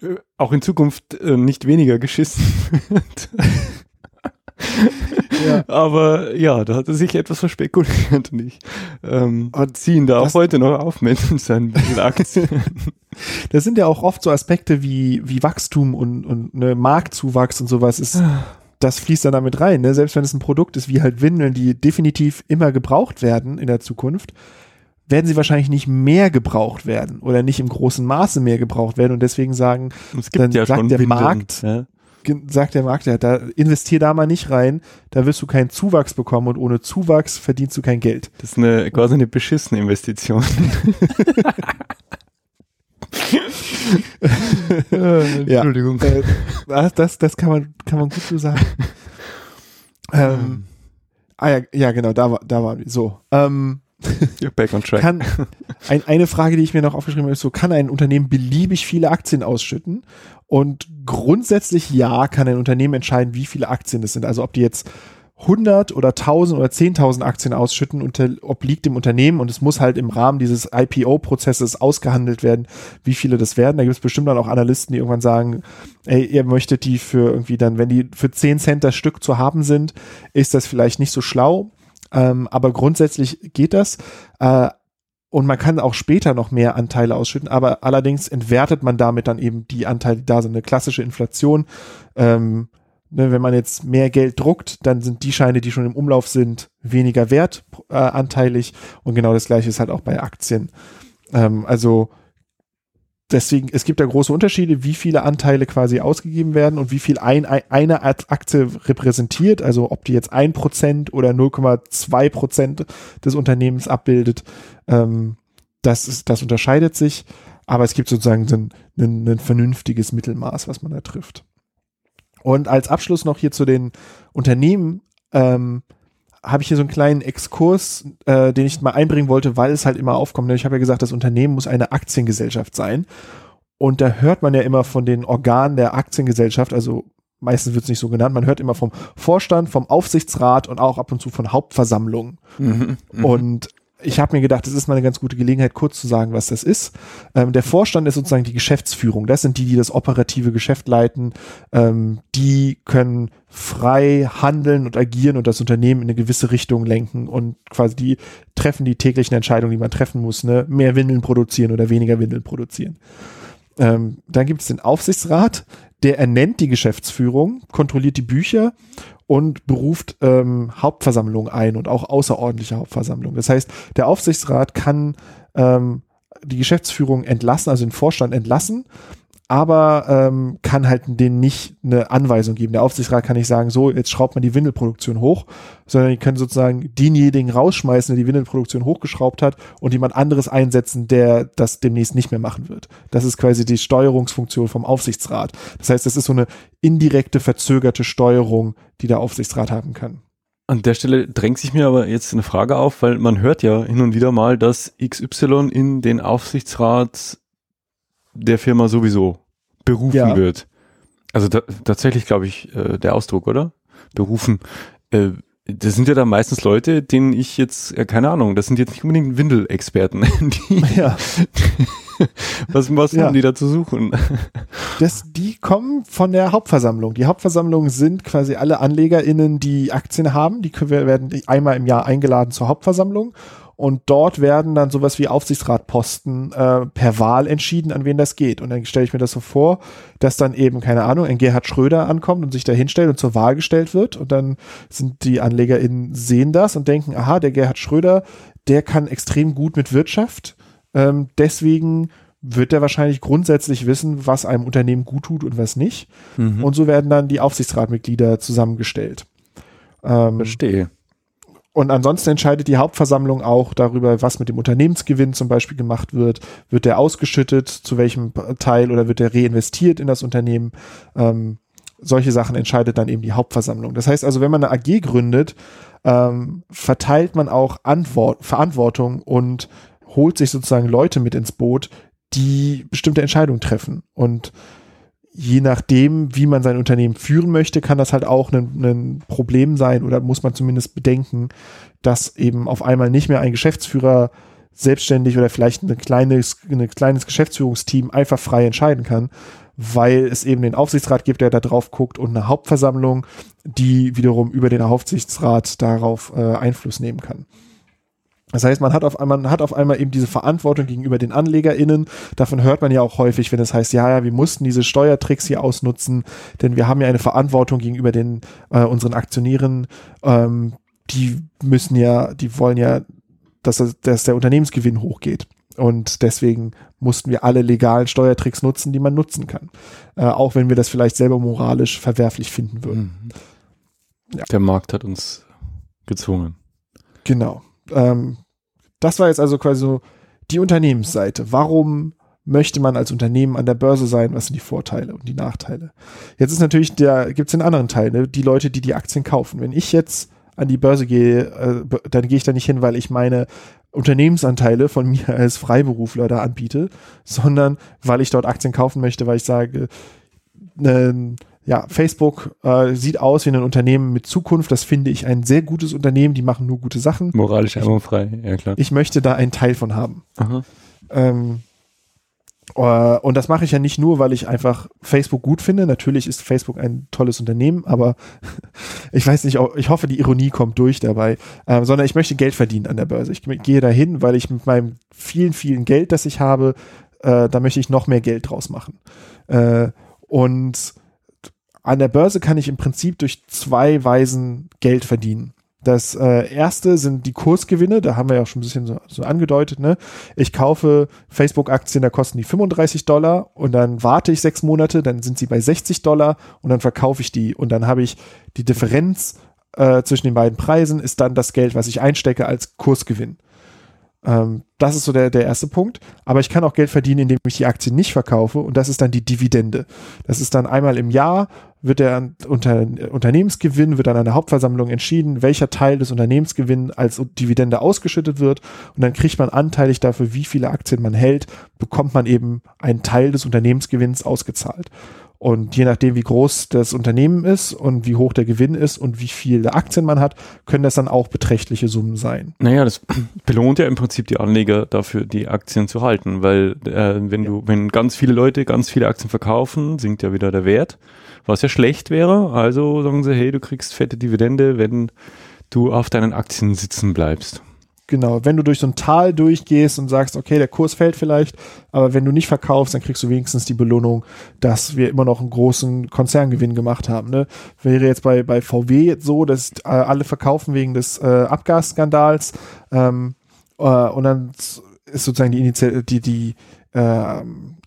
äh, auch in Zukunft äh, nicht weniger geschissen wird. Ja. Aber ja, da hat er sich etwas verspekuliert und ich ähm, Und ziehen da auch heute noch auf mit seinen Aktien. Das sind ja auch oft so Aspekte wie, wie Wachstum und, und ne, Marktzuwachs und sowas ist, das fließt dann damit rein. Ne? Selbst wenn es ein Produkt ist wie halt Windeln, die definitiv immer gebraucht werden in der Zukunft, werden sie wahrscheinlich nicht mehr gebraucht werden oder nicht im großen Maße mehr gebraucht werden und deswegen sagen, Dann ja sagt der Windeln, Markt, ja. Sagt der Markt, ja, da investier da mal nicht rein, da wirst du keinen Zuwachs bekommen und ohne Zuwachs verdienst du kein Geld. Das ist eine quasi eine beschissene Investition. Äh, Entschuldigung. Äh, das, das, das kann man, kann man gut so sagen. ähm, ah ja, ja, genau, da war, da waren wir. So. Ähm, You're back on track. kann, ein, eine Frage, die ich mir noch aufgeschrieben habe, ist so, kann ein Unternehmen beliebig viele Aktien ausschütten? Und grundsätzlich ja, kann ein Unternehmen entscheiden, wie viele Aktien es sind. Also ob die jetzt 100 oder 1000 oder 10.000 Aktien ausschütten, unter, obliegt dem Unternehmen und es muss halt im Rahmen dieses IPO-Prozesses ausgehandelt werden, wie viele das werden. Da gibt es bestimmt dann auch Analysten, die irgendwann sagen, ey, ihr möchtet die für irgendwie dann, wenn die für 10 Cent das Stück zu haben sind, ist das vielleicht nicht so schlau. Ähm, aber grundsätzlich geht das. Äh, und man kann auch später noch mehr Anteile ausschütten, aber allerdings entwertet man damit dann eben die Anteile, die da sind. Eine klassische Inflation. Ähm, ne, wenn man jetzt mehr Geld druckt, dann sind die Scheine, die schon im Umlauf sind, weniger wert äh, anteilig. Und genau das gleiche ist halt auch bei Aktien. Ähm, also deswegen, es gibt da große Unterschiede, wie viele Anteile quasi ausgegeben werden und wie viel ein, ein, eine Aktie repräsentiert, also ob die jetzt ein Prozent oder 0,2 Prozent des Unternehmens abbildet, ähm, das, ist, das unterscheidet sich, aber es gibt sozusagen so ein, ein, ein vernünftiges Mittelmaß, was man da trifft. Und als Abschluss noch hier zu den Unternehmen, ähm, habe ich hier so einen kleinen Exkurs, äh, den ich mal einbringen wollte, weil es halt immer aufkommt. Ich habe ja gesagt, das Unternehmen muss eine Aktiengesellschaft sein. Und da hört man ja immer von den Organen der Aktiengesellschaft, also meistens wird es nicht so genannt, man hört immer vom Vorstand, vom Aufsichtsrat und auch ab und zu von Hauptversammlungen. Mhm, mhm. Und ich habe mir gedacht, das ist mal eine ganz gute Gelegenheit, kurz zu sagen, was das ist. Ähm, der Vorstand ist sozusagen die Geschäftsführung. Das sind die, die das operative Geschäft leiten. Ähm, die können frei handeln und agieren und das Unternehmen in eine gewisse Richtung lenken und quasi die treffen die täglichen Entscheidungen, die man treffen muss. Ne? Mehr Windeln produzieren oder weniger Windeln produzieren. Ähm, dann gibt es den Aufsichtsrat, der ernennt die Geschäftsführung, kontrolliert die Bücher und beruft ähm, Hauptversammlungen ein und auch außerordentliche Hauptversammlungen. Das heißt, der Aufsichtsrat kann ähm, die Geschäftsführung entlassen, also den Vorstand entlassen, aber ähm, kann halt denen nicht eine Anweisung geben. Der Aufsichtsrat kann nicht sagen, so, jetzt schraubt man die Windelproduktion hoch, sondern die können sozusagen denjenigen rausschmeißen, der die Windelproduktion hochgeschraubt hat und jemand anderes einsetzen, der das demnächst nicht mehr machen wird. Das ist quasi die Steuerungsfunktion vom Aufsichtsrat. Das heißt, das ist so eine indirekte, verzögerte Steuerung, die der Aufsichtsrat haben kann. An der Stelle drängt sich mir aber jetzt eine Frage auf, weil man hört ja hin und wieder mal, dass XY in den Aufsichtsrat der Firma sowieso berufen Ja. wird. Also da, tatsächlich, glaube ich, äh, der Ausdruck, oder? Berufen. Äh, das sind ja dann meistens Leute, denen ich jetzt, äh, keine Ahnung, das sind jetzt nicht unbedingt Windelexperten. Ja, was was Ja. haben die da zu suchen? das, die kommen von der Hauptversammlung. Die Hauptversammlung sind quasi alle AnlegerInnen, die Aktien haben. Die werden einmal im Jahr eingeladen zur Hauptversammlung. Und dort werden dann sowas wie Aufsichtsratposten äh, per Wahl entschieden, an wen das geht. Und dann stelle ich mir das so vor, dass dann eben, keine Ahnung, ein Gerhard Schröder ankommt und sich da hinstellt und zur Wahl gestellt wird. Und dann sind die AnlegerInnen sehen das und denken, aha, der Gerhard Schröder, der kann extrem gut mit Wirtschaft. Ähm, deswegen wird er wahrscheinlich grundsätzlich wissen, was einem Unternehmen gut tut und was nicht. Mhm. Und so werden dann die Aufsichtsratmitglieder zusammengestellt. Ähm, Verstehe. Und ansonsten entscheidet die Hauptversammlung auch darüber, was mit dem Unternehmensgewinn zum Beispiel gemacht wird. Wird der ausgeschüttet, zu welchem Teil oder wird der reinvestiert in das Unternehmen? Ähm, solche Sachen entscheidet dann eben die Hauptversammlung. Das heißt also, wenn man eine AG gründet, ähm, verteilt man auch Antwort, Verantwortung und holt sich sozusagen Leute mit ins Boot, die bestimmte Entscheidungen treffen. Und je nachdem, wie man sein Unternehmen führen möchte, kann das halt auch ein, ein Problem sein oder muss man zumindest bedenken, dass eben auf einmal nicht mehr ein Geschäftsführer selbstständig oder vielleicht ein kleines, ein kleines Geschäftsführungsteam einfach frei entscheiden kann, weil es eben den Aufsichtsrat gibt, der da drauf guckt und eine Hauptversammlung, die wiederum über den Aufsichtsrat darauf äh, Einfluss nehmen kann. Das heißt, man hat auf einmal, man hat auf einmal eben diese Verantwortung gegenüber den AnlegerInnen. Davon hört man ja auch häufig, wenn es heißt, ja, ja, wir mussten diese Steuertricks hier ausnutzen, denn wir haben ja eine Verantwortung gegenüber den, äh, unseren Aktionären. Ähm, die müssen ja, die wollen ja, dass, das- dass der Unternehmensgewinn hochgeht. Und deswegen mussten wir alle legalen Steuertricks nutzen, die man nutzen kann. Äh, auch wenn wir das vielleicht selber moralisch verwerflich finden würden. Mhm. Ja. Der Markt hat uns gezwungen. Genau. Ähm, das war jetzt also quasi so die Unternehmensseite. Warum möchte man als Unternehmen an der Börse sein? Was sind die Vorteile und die Nachteile? Jetzt ist natürlich der, gibt es den anderen Teil, ne? die Leute, die die Aktien kaufen. Wenn ich jetzt an die Börse gehe, äh, dann gehe ich da nicht hin, weil ich meine Unternehmensanteile von mir als Freiberufler da anbiete, sondern weil ich dort Aktien kaufen möchte, weil ich sage, ähm, ja, Facebook äh, sieht aus wie ein Unternehmen mit Zukunft. Das finde ich ein sehr gutes Unternehmen. Die machen nur gute Sachen. Moralisch einwandfrei, ja klar. Ich möchte da einen Teil von haben. Ähm, äh, und das mache ich ja nicht nur, weil ich einfach Facebook gut finde. Natürlich ist Facebook ein tolles Unternehmen, aber ich weiß nicht, ich hoffe, die Ironie kommt durch dabei, ähm, sondern ich möchte Geld verdienen an der Börse. Ich gehe dahin, weil ich mit meinem vielen, vielen Geld, das ich habe, äh, da möchte ich noch mehr Geld draus machen. Äh, und an der Börse kann ich im Prinzip durch zwei Weisen Geld verdienen. Das äh, erste sind die Kursgewinne, da haben wir ja auch schon ein bisschen so, so angedeutet. Ne? Ich kaufe Facebook-Aktien, da kosten die 35 Dollar und dann warte ich sechs Monate, dann sind sie bei 60 Dollar und dann verkaufe ich die und dann habe ich die Differenz äh, zwischen den beiden Preisen, ist dann das Geld, was ich einstecke als Kursgewinn. Ähm, das ist so der, der erste Punkt. Aber ich kann auch Geld verdienen, indem ich die Aktie nicht verkaufe und das ist dann die Dividende. Das ist dann einmal im Jahr wird der unter, Unternehmensgewinn, wird dann an der Hauptversammlung entschieden, welcher Teil des Unternehmensgewinns als Dividende ausgeschüttet wird und dann kriegt man anteilig dafür, wie viele Aktien man hält, bekommt man eben einen Teil des Unternehmensgewinns ausgezahlt. Und je nachdem, wie groß das Unternehmen ist und wie hoch der Gewinn ist und wie viele Aktien man hat, können das dann auch beträchtliche Summen sein. Naja, das belohnt ja im Prinzip die Anleger dafür, die Aktien zu halten, weil äh, wenn du, wenn ganz viele Leute ganz viele Aktien verkaufen, sinkt ja wieder der Wert, was ja schlecht wäre. Also sagen sie, hey, du kriegst fette Dividende, wenn du auf deinen Aktien sitzen bleibst. Genau, wenn du durch so ein Tal durchgehst und sagst, okay, der Kurs fällt vielleicht, aber wenn du nicht verkaufst, dann kriegst du wenigstens die Belohnung, dass wir immer noch einen großen Konzerngewinn gemacht haben. Ne? Wäre jetzt bei, bei VW jetzt so, dass äh, alle verkaufen wegen des äh, Abgasskandals ähm, äh, und dann ist sozusagen die, Initial die, die, äh,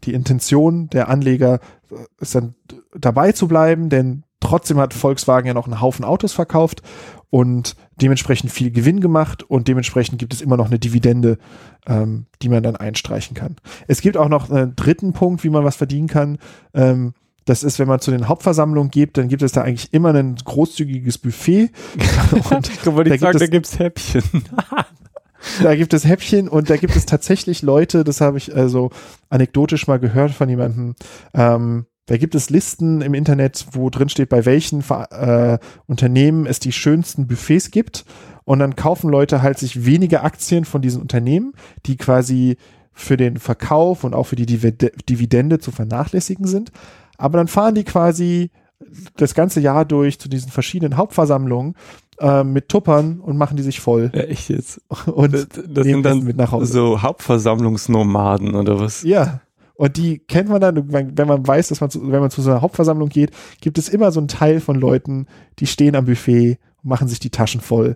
die Intention der Anleger äh, ist dann dabei zu bleiben, denn trotzdem hat Volkswagen ja noch einen Haufen Autos verkauft und dementsprechend viel Gewinn gemacht und dementsprechend gibt es immer noch eine Dividende, ähm, die man dann einstreichen kann. Es gibt auch noch einen dritten Punkt, wie man was verdienen kann. Ähm, das ist, wenn man zu den Hauptversammlungen geht, dann gibt es da eigentlich immer ein großzügiges Buffet. Und da wollte ich da sagen, gibt da es- gibt's Häppchen. da gibt es Häppchen und da gibt es tatsächlich Leute, das habe ich also anekdotisch mal gehört von jemandem, ähm, da gibt es Listen im Internet, wo drin steht, bei welchen äh, Unternehmen es die schönsten Buffets gibt. Und dann kaufen Leute halt sich weniger Aktien von diesen Unternehmen, die quasi für den Verkauf und auch für die Divide- Dividende zu vernachlässigen sind. Aber dann fahren die quasi das ganze Jahr durch zu diesen verschiedenen Hauptversammlungen äh, mit Tuppern und machen die sich voll. Ja, echt jetzt. Und Das, das nehmen sind dann mit nach Hause. so Hauptversammlungsnomaden oder was? Ja. Und die kennt man dann, wenn man weiß, dass man zu, wenn man zu so einer Hauptversammlung geht, gibt es immer so einen Teil von Leuten, die stehen am Buffet und machen sich die Taschen voll.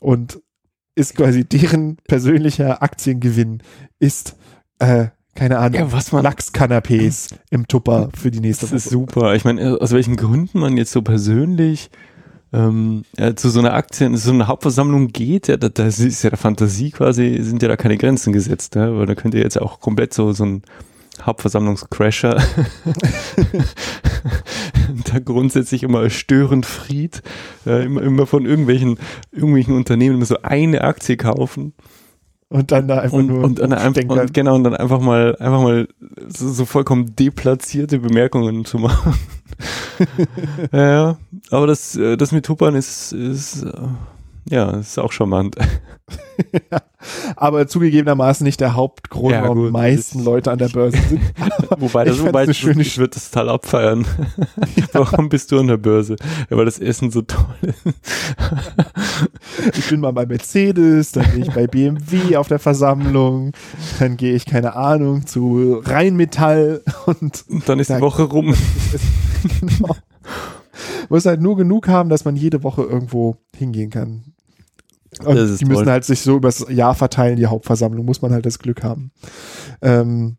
Und ist quasi deren persönlicher Aktiengewinn ist, äh, keine Ahnung, Ja, was man- Lachskanapés im Tupper für die nächste Das ist super. Ich meine, aus welchen Gründen man jetzt so persönlich ähm, ja, zu so einer Aktien, so einer Hauptversammlung geht, ja, da, da ist ja der Fantasie quasi, sind ja da keine Grenzen gesetzt, ja, weil da könnt ihr jetzt auch komplett so, so ein Hauptversammlungscrasher. Da grundsätzlich immer störend Fried, äh, immer, immer von irgendwelchen, irgendwelchen Unternehmen immer so eine Aktie kaufen. Und dann da einfach und, nur und, dann einfach, und genau und dann einfach mal einfach mal so, so vollkommen deplatzierte Bemerkungen zu machen. ja, aber das äh, das mit Tupan ist ist ja ist auch charmant. aber zugegebenermaßen nicht der Hauptgrund, Ja, warum die meisten das- Leute an der Börse sind. wobei das wobei eine schöne ich würde das total abfeiern. Warum bist du an der Börse? Ja, weil das Essen so toll ist. Ich bin mal bei Mercedes, dann bin ich bei BMW auf der Versammlung, dann gehe ich, keine Ahnung, zu Rheinmetall und Und dann ist Da- die Woche rum. genau. muss halt nur genug haben, dass man jede Woche irgendwo hingehen kann. Und Das ist die müssen toll. halt sich so übers Jahr verteilen, die Hauptversammlung, muss man halt das Glück haben. Ähm,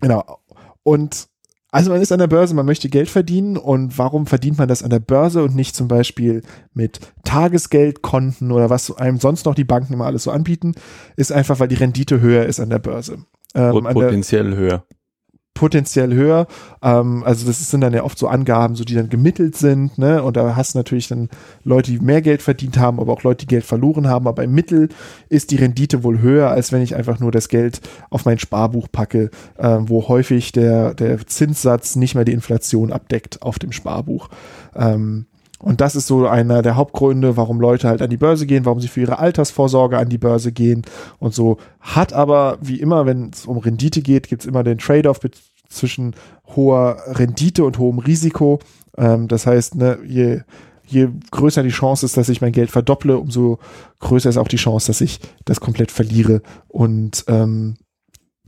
genau. Und also man ist an der Börse, man möchte Geld verdienen und warum verdient man das an der Börse und nicht zum Beispiel mit Tagesgeldkonten oder was einem sonst noch die Banken immer alles so anbieten, ist einfach, weil die Rendite höher ist an der Börse. Ähm, Und an der, potenziell höher. Potenziell höher. Ähm, also das sind dann ja oft so Angaben, so die dann gemittelt sind, ne? Und da hast du natürlich dann Leute, die mehr Geld verdient haben, aber auch Leute, die Geld verloren haben. Aber im Mittel ist die Rendite wohl höher, als wenn ich einfach nur das Geld auf mein Sparbuch packe, ähm, wo häufig der, der Zinssatz nicht mehr die Inflation abdeckt auf dem Sparbuch. Ähm, und das ist so einer der Hauptgründe, warum Leute halt an die Börse gehen, warum sie für ihre Altersvorsorge an die Börse gehen und so. Hat aber, wie immer, wenn es um Rendite geht, gibt es immer den Trade-off zwischen hoher Rendite und hohem Risiko. Ähm, das heißt, ne, je, je größer die Chance ist, dass ich mein Geld verdopple, umso größer ist auch die Chance, dass ich das komplett verliere und ähm,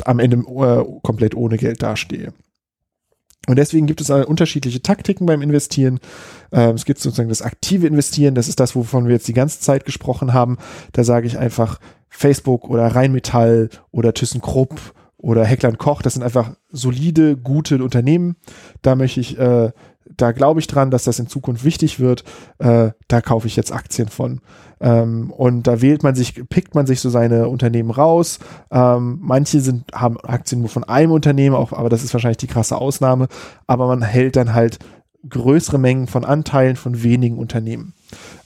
am Ende äh, komplett ohne Geld dastehe. Und deswegen gibt es unterschiedliche Taktiken beim Investieren. Ähm, es gibt sozusagen das aktive Investieren, das ist das, wovon wir jetzt die ganze Zeit gesprochen haben. Da sage ich einfach Facebook oder Rheinmetall oder ThyssenKrupp oder Heckler Koch, das sind einfach solide, gute Unternehmen. Da möchte ich, äh, da glaube ich dran, dass das in Zukunft wichtig wird. Äh, da kaufe ich jetzt Aktien von. Ähm, und da wählt man sich, pickt man sich so seine Unternehmen raus. Ähm, manche sind, haben Aktien nur von einem Unternehmen, auch, aber das ist wahrscheinlich die krasse Ausnahme. Aber man hält dann halt größere Mengen von Anteilen von wenigen Unternehmen.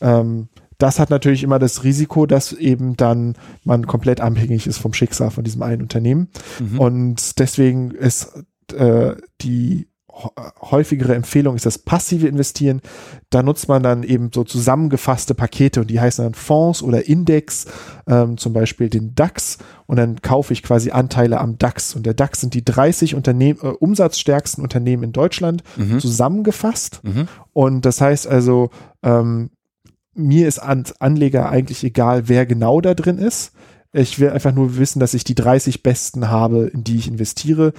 Ähm, das hat natürlich immer das Risiko, dass eben dann man komplett abhängig ist vom Schicksal von diesem einen Unternehmen. Mhm. Und deswegen ist äh, die häufigere Empfehlung ist das passive Investieren. Da nutzt man dann eben so zusammengefasste Pakete und die heißen dann Fonds oder Index, ähm, zum Beispiel den DAX. Und dann kaufe ich quasi Anteile am DAX. Und der DAX sind die 30 Unternehmen, äh, umsatzstärksten Unternehmen in Deutschland Mhm. zusammengefasst. Mhm. Und das heißt also, ähm, mir ist als Anleger eigentlich egal, wer genau da drin ist. Ich will einfach nur wissen, dass ich die 30 Besten habe, in die ich investiere.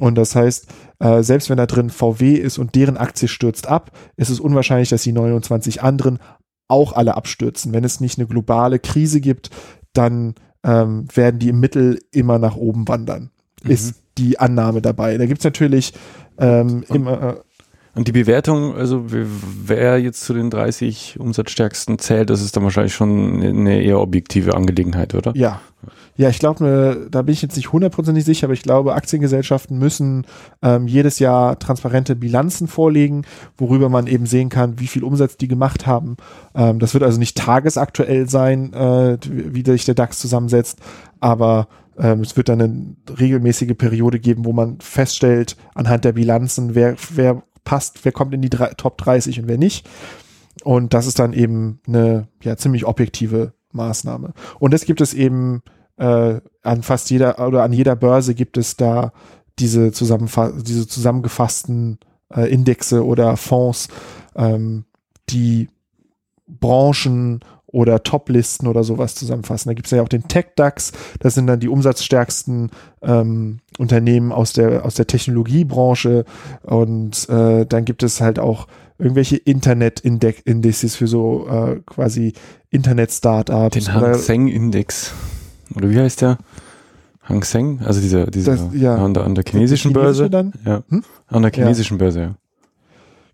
Und das heißt, äh, selbst wenn da drin VW ist und deren Aktie stürzt ab, ist es unwahrscheinlich, dass die 29 anderen auch alle abstürzen. Wenn es nicht eine globale Krise gibt, dann ähm, werden die im Mittel immer nach oben wandern. Ist die Annahme dabei. Da gibt's natürlich ähm, immer, äh, Und die Bewertung, also wer jetzt zu den 30 umsatzstärksten zählt, das ist dann wahrscheinlich schon eine eher objektive Angelegenheit, oder? Ja. Ja, ich glaube, da bin ich jetzt nicht hundertprozentig sicher, aber ich glaube, Aktiengesellschaften müssen ähm, jedes Jahr transparente Bilanzen vorlegen, worüber man eben sehen kann, wie viel Umsatz die gemacht haben. Ähm, das wird also nicht tagesaktuell sein, äh, wie sich der DAX zusammensetzt, aber ähm, es wird dann eine regelmäßige Periode geben, wo man feststellt, anhand der Bilanzen, wer, wer passt, wer kommt in die drei, Top 30 und wer nicht. Und das ist dann eben eine ja, ziemlich objektive Maßnahme. Und das gibt es eben äh, an fast jeder oder an jeder Börse gibt es da diese, diese zusammengefassten äh, Indexe oder Fonds, ähm, die Branchen oder Top-Listen oder sowas zusammenfassen. Da gibt es ja auch den Tech-DAX, das sind dann die umsatzstärksten ähm, Unternehmen aus der, aus der Technologiebranche und äh, dann gibt es halt auch irgendwelche Internet-Indexes für so äh, quasi Internet-Startups. Den Hang Seng Index. Oder wie heißt der? Hang Seng? Also dieser, dieser Das- ja. an, der, an der chinesischen Börse. Dann? Ja. Hm? An der chinesischen Börse, ja.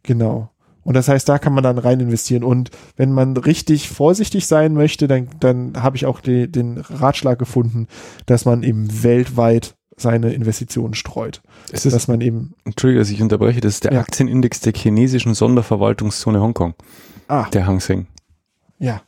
Genau. Und das heißt, da kann man dann rein investieren. Und wenn man richtig vorsichtig sein möchte, dann, dann habe ich auch die, den Ratschlag gefunden, dass man eben weltweit seine Investitionen streut. Es ist, Dass man eben, Entschuldige, dass ich unterbreche, das ist der Ja. Aktienindex der chinesischen Sonderverwaltungszone Hongkong, ah, der Hang Seng. ja.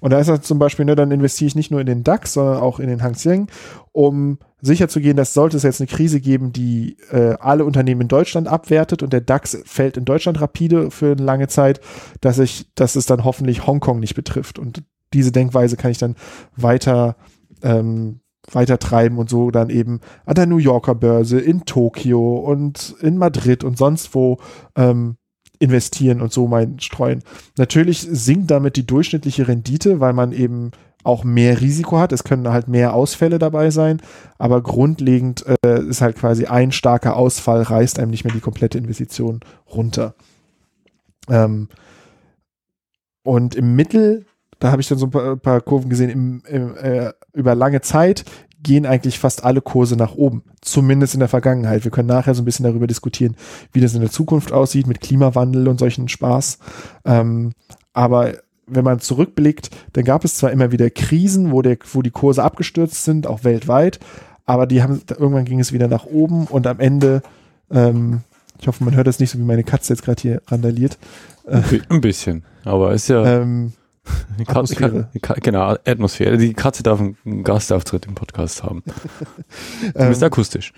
Und da ist das zum Beispiel, ne, dann investiere ich nicht nur in den DAX, sondern auch in den Hang Seng, um sicherzugehen, dass sollte es jetzt eine Krise geben, die äh, alle Unternehmen in Deutschland abwertet und der DAX fällt in Deutschland rapide für eine lange Zeit, dass ich, dass es dann hoffentlich Hongkong nicht betrifft. Und diese Denkweise kann ich dann weiter ähm, weiter treiben und so dann eben an der New Yorker Börse, in Tokio und in Madrid und sonst wo ähm, investieren und so mein streuen. Natürlich sinkt damit die durchschnittliche Rendite, weil man eben auch mehr Risiko hat. Es können halt mehr Ausfälle dabei sein, aber grundlegend äh, ist halt quasi ein starker Ausfall reißt einem nicht mehr die komplette Investition runter. Ähm, und im Mittel, da habe ich dann so ein paar, paar Kurven gesehen, im, im, äh, über lange Zeit gehen eigentlich fast alle Kurse nach oben. Zumindest in der Vergangenheit. Wir können nachher so ein bisschen darüber diskutieren, wie das in der Zukunft aussieht mit Klimawandel und solchen Spaß. Ähm, aber wenn man zurückblickt, dann gab es zwar immer wieder Krisen, wo, der, wo die Kurse abgestürzt sind, auch weltweit, aber die haben, irgendwann ging es wieder nach oben und am Ende, ähm, ich hoffe, man hört das nicht so, wie meine Katze jetzt gerade hier randaliert. Ein bi- Ein bisschen. Aber ist ja Ähm, die Katze, Atmosphäre. genau, Atmosphäre. Die Katze darf einen Gastauftritt im Podcast haben. ähm, Zumindest akustisch.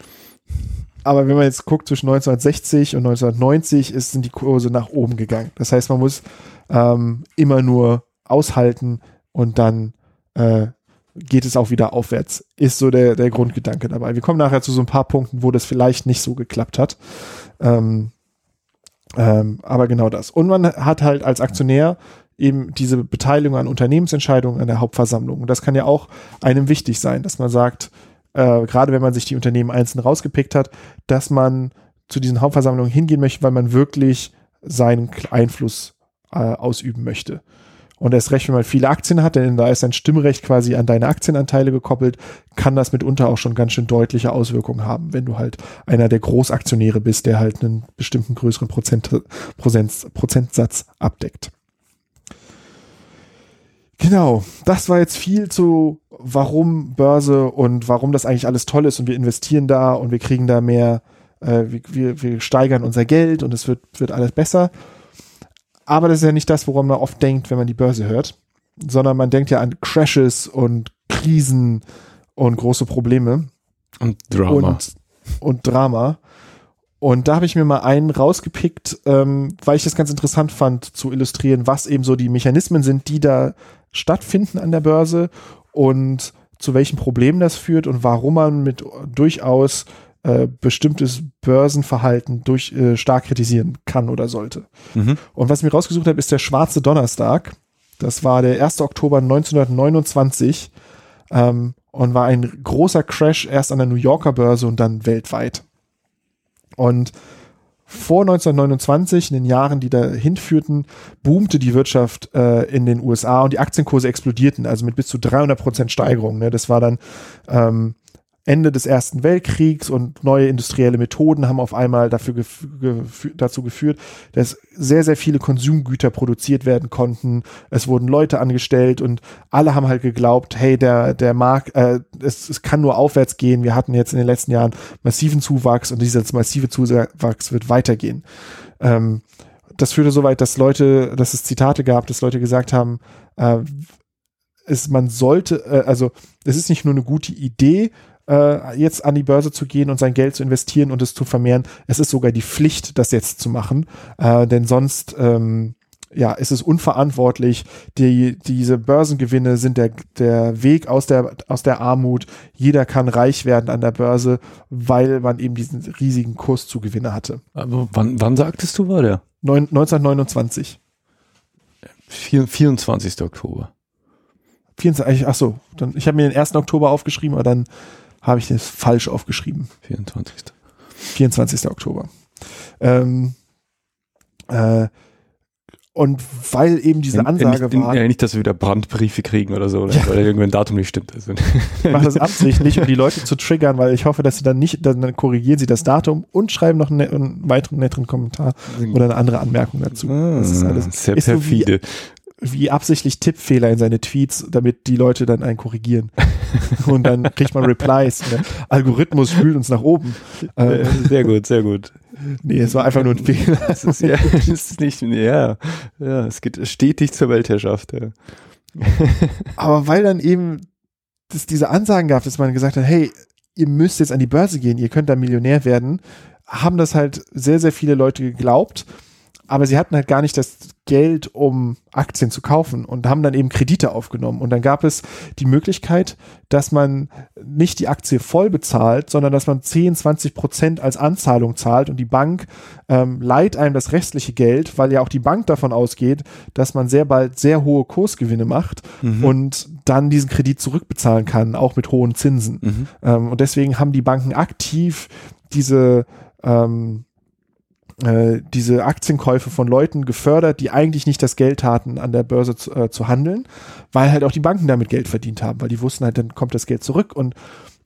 aber wenn man jetzt guckt, zwischen 1960 und 1990 ist, sind die Kurse nach oben gegangen. Das heißt, man muss ähm, immer nur aushalten und dann äh, geht es auch wieder aufwärts. Ist so der, der Grundgedanke dabei. Wir kommen nachher zu so ein paar Punkten, wo das vielleicht nicht so geklappt hat. Ähm, ähm, aber genau das. Und man hat halt als Aktionär eben diese Beteiligung an Unternehmensentscheidungen an der Hauptversammlung. Und das kann ja auch einem wichtig sein, dass man sagt, äh, gerade wenn man sich die Unternehmen einzeln rausgepickt hat, dass man zu diesen Hauptversammlungen hingehen möchte, weil man wirklich seinen Einfluss äh, ausüben möchte. Und erst recht, wenn man viele Aktien hat, denn da ist ein Stimmrecht quasi an deine Aktienanteile gekoppelt, kann das mitunter auch schon ganz schön deutliche Auswirkungen haben, wenn du halt einer der Großaktionäre bist, der halt einen bestimmten größeren Prozent, Prozent, Prozentsatz abdeckt. Genau, das war jetzt viel zu, warum Börse und warum das eigentlich alles toll ist und wir investieren da und wir kriegen da mehr, äh, wir, wir, steigern unser Geld und es wird, wird alles besser. Aber das ist ja nicht das, woran man oft denkt, wenn man die Börse hört, sondern man denkt ja an Crashes und Krisen und große Probleme Und Drama. und, und Drama. Und da habe ich mir mal einen rausgepickt, ähm, weil ich das ganz interessant fand, zu illustrieren, was eben so die Mechanismen sind, die da stattfinden an der Börse und zu welchen Problemen das führt und warum man mit durchaus äh, bestimmtes Börsenverhalten durch äh, stark kritisieren kann oder sollte. mhm. Und was ich mir rausgesucht habe, ist der Schwarze Donnerstag. Das war der 1. Oktober 1929 ähm, und war ein großer Crash erst an der New Yorker Börse und dann weltweit. Und vor 1929, in den Jahren, die dahin führten, boomte die Wirtschaft äh, in den USA und die Aktienkurse explodierten, also mit bis zu 300 Prozent Steigerung. Ne? Das war dann ähm, Ende des Ersten Weltkriegs und neue industrielle Methoden haben auf einmal dafür gef gef dazu geführt, dass sehr, sehr viele Konsumgüter produziert werden konnten. Es wurden Leute angestellt und alle haben halt geglaubt, hey, der, der Markt, äh, es, es kann nur aufwärts gehen. Wir hatten jetzt in den letzten Jahren massiven Zuwachs und dieser massive Zuwachs wird weitergehen. Ähm, das führte so weit, dass Leute, dass es Zitate gab, dass Leute gesagt haben, äh, es, man sollte, äh, also es ist nicht nur eine gute Idee, äh, jetzt an die Börse zu gehen und sein Geld zu investieren und es zu vermehren. Es ist sogar die Pflicht, das jetzt zu machen, äh, denn sonst ähm, ja, ist es unverantwortlich. Die, diese Börsengewinne sind der, der Weg aus der, aus der Armut. Jeder kann reich werden an der Börse, weil man eben diesen riesigen Kurszugewinne hatte. Aber wann, wann sagtest du, war der? Neun, 1929. Vier- 24. Oktober. 24, ach so, dann, ich habe mir den 1. Oktober aufgeschrieben, aber dann habe ich das falsch aufgeschrieben. 24. 24. Oktober. Ähm, Äh, und weil eben diese Ansage nicht, war. Ja, nicht, dass wir wieder Brandbriefe kriegen oder so, oder ja. weil irgendwann ein Datum nicht stimmt. Also. Ich mache das absichtlich, um die Leute zu triggern, weil ich hoffe, dass sie dann nicht, dann korrigieren sie das Datum und schreiben noch einen, einen weiteren netteren Kommentar oder eine andere Anmerkung dazu. Ah, das ist alles sehr ist perfide. So wie, wie, absichtlich Tippfehler in seine Tweets, damit die Leute dann einen korrigieren. und dann kriegt man Replies. Der Algorithmus spült uns nach oben. Äh, sehr gut, sehr gut. Nee, es war einfach nur ein Fehler. Es ist, ja, es ist nicht, ja, ja, es geht stetig zur Weltherrschaft. Ja. Aber weil dann eben es diese Ansagen gab, dass man gesagt hat, hey, ihr müsst jetzt an die Börse gehen, ihr könnt da Millionär werden, haben das halt sehr, sehr viele Leute geglaubt aber sie hatten halt gar nicht das Geld, um Aktien zu kaufen und haben dann eben Kredite aufgenommen. Und dann gab es die Möglichkeit, dass man nicht die Aktie voll bezahlt, sondern dass man 10, 20 Prozent als Anzahlung zahlt und die Bank ähm, leiht einem das restliche Geld, weil ja auch die Bank davon ausgeht, dass man sehr bald sehr hohe Kursgewinne macht mhm. und dann diesen Kredit zurückbezahlen kann, auch mit hohen Zinsen. Mhm. Ähm, und deswegen haben die Banken aktiv diese ähm, äh, diese Aktienkäufe von Leuten gefördert, die eigentlich nicht das Geld hatten, an der Börse zu, äh, zu handeln, weil halt auch die Banken damit Geld verdient haben, weil die wussten halt, dann kommt das Geld zurück und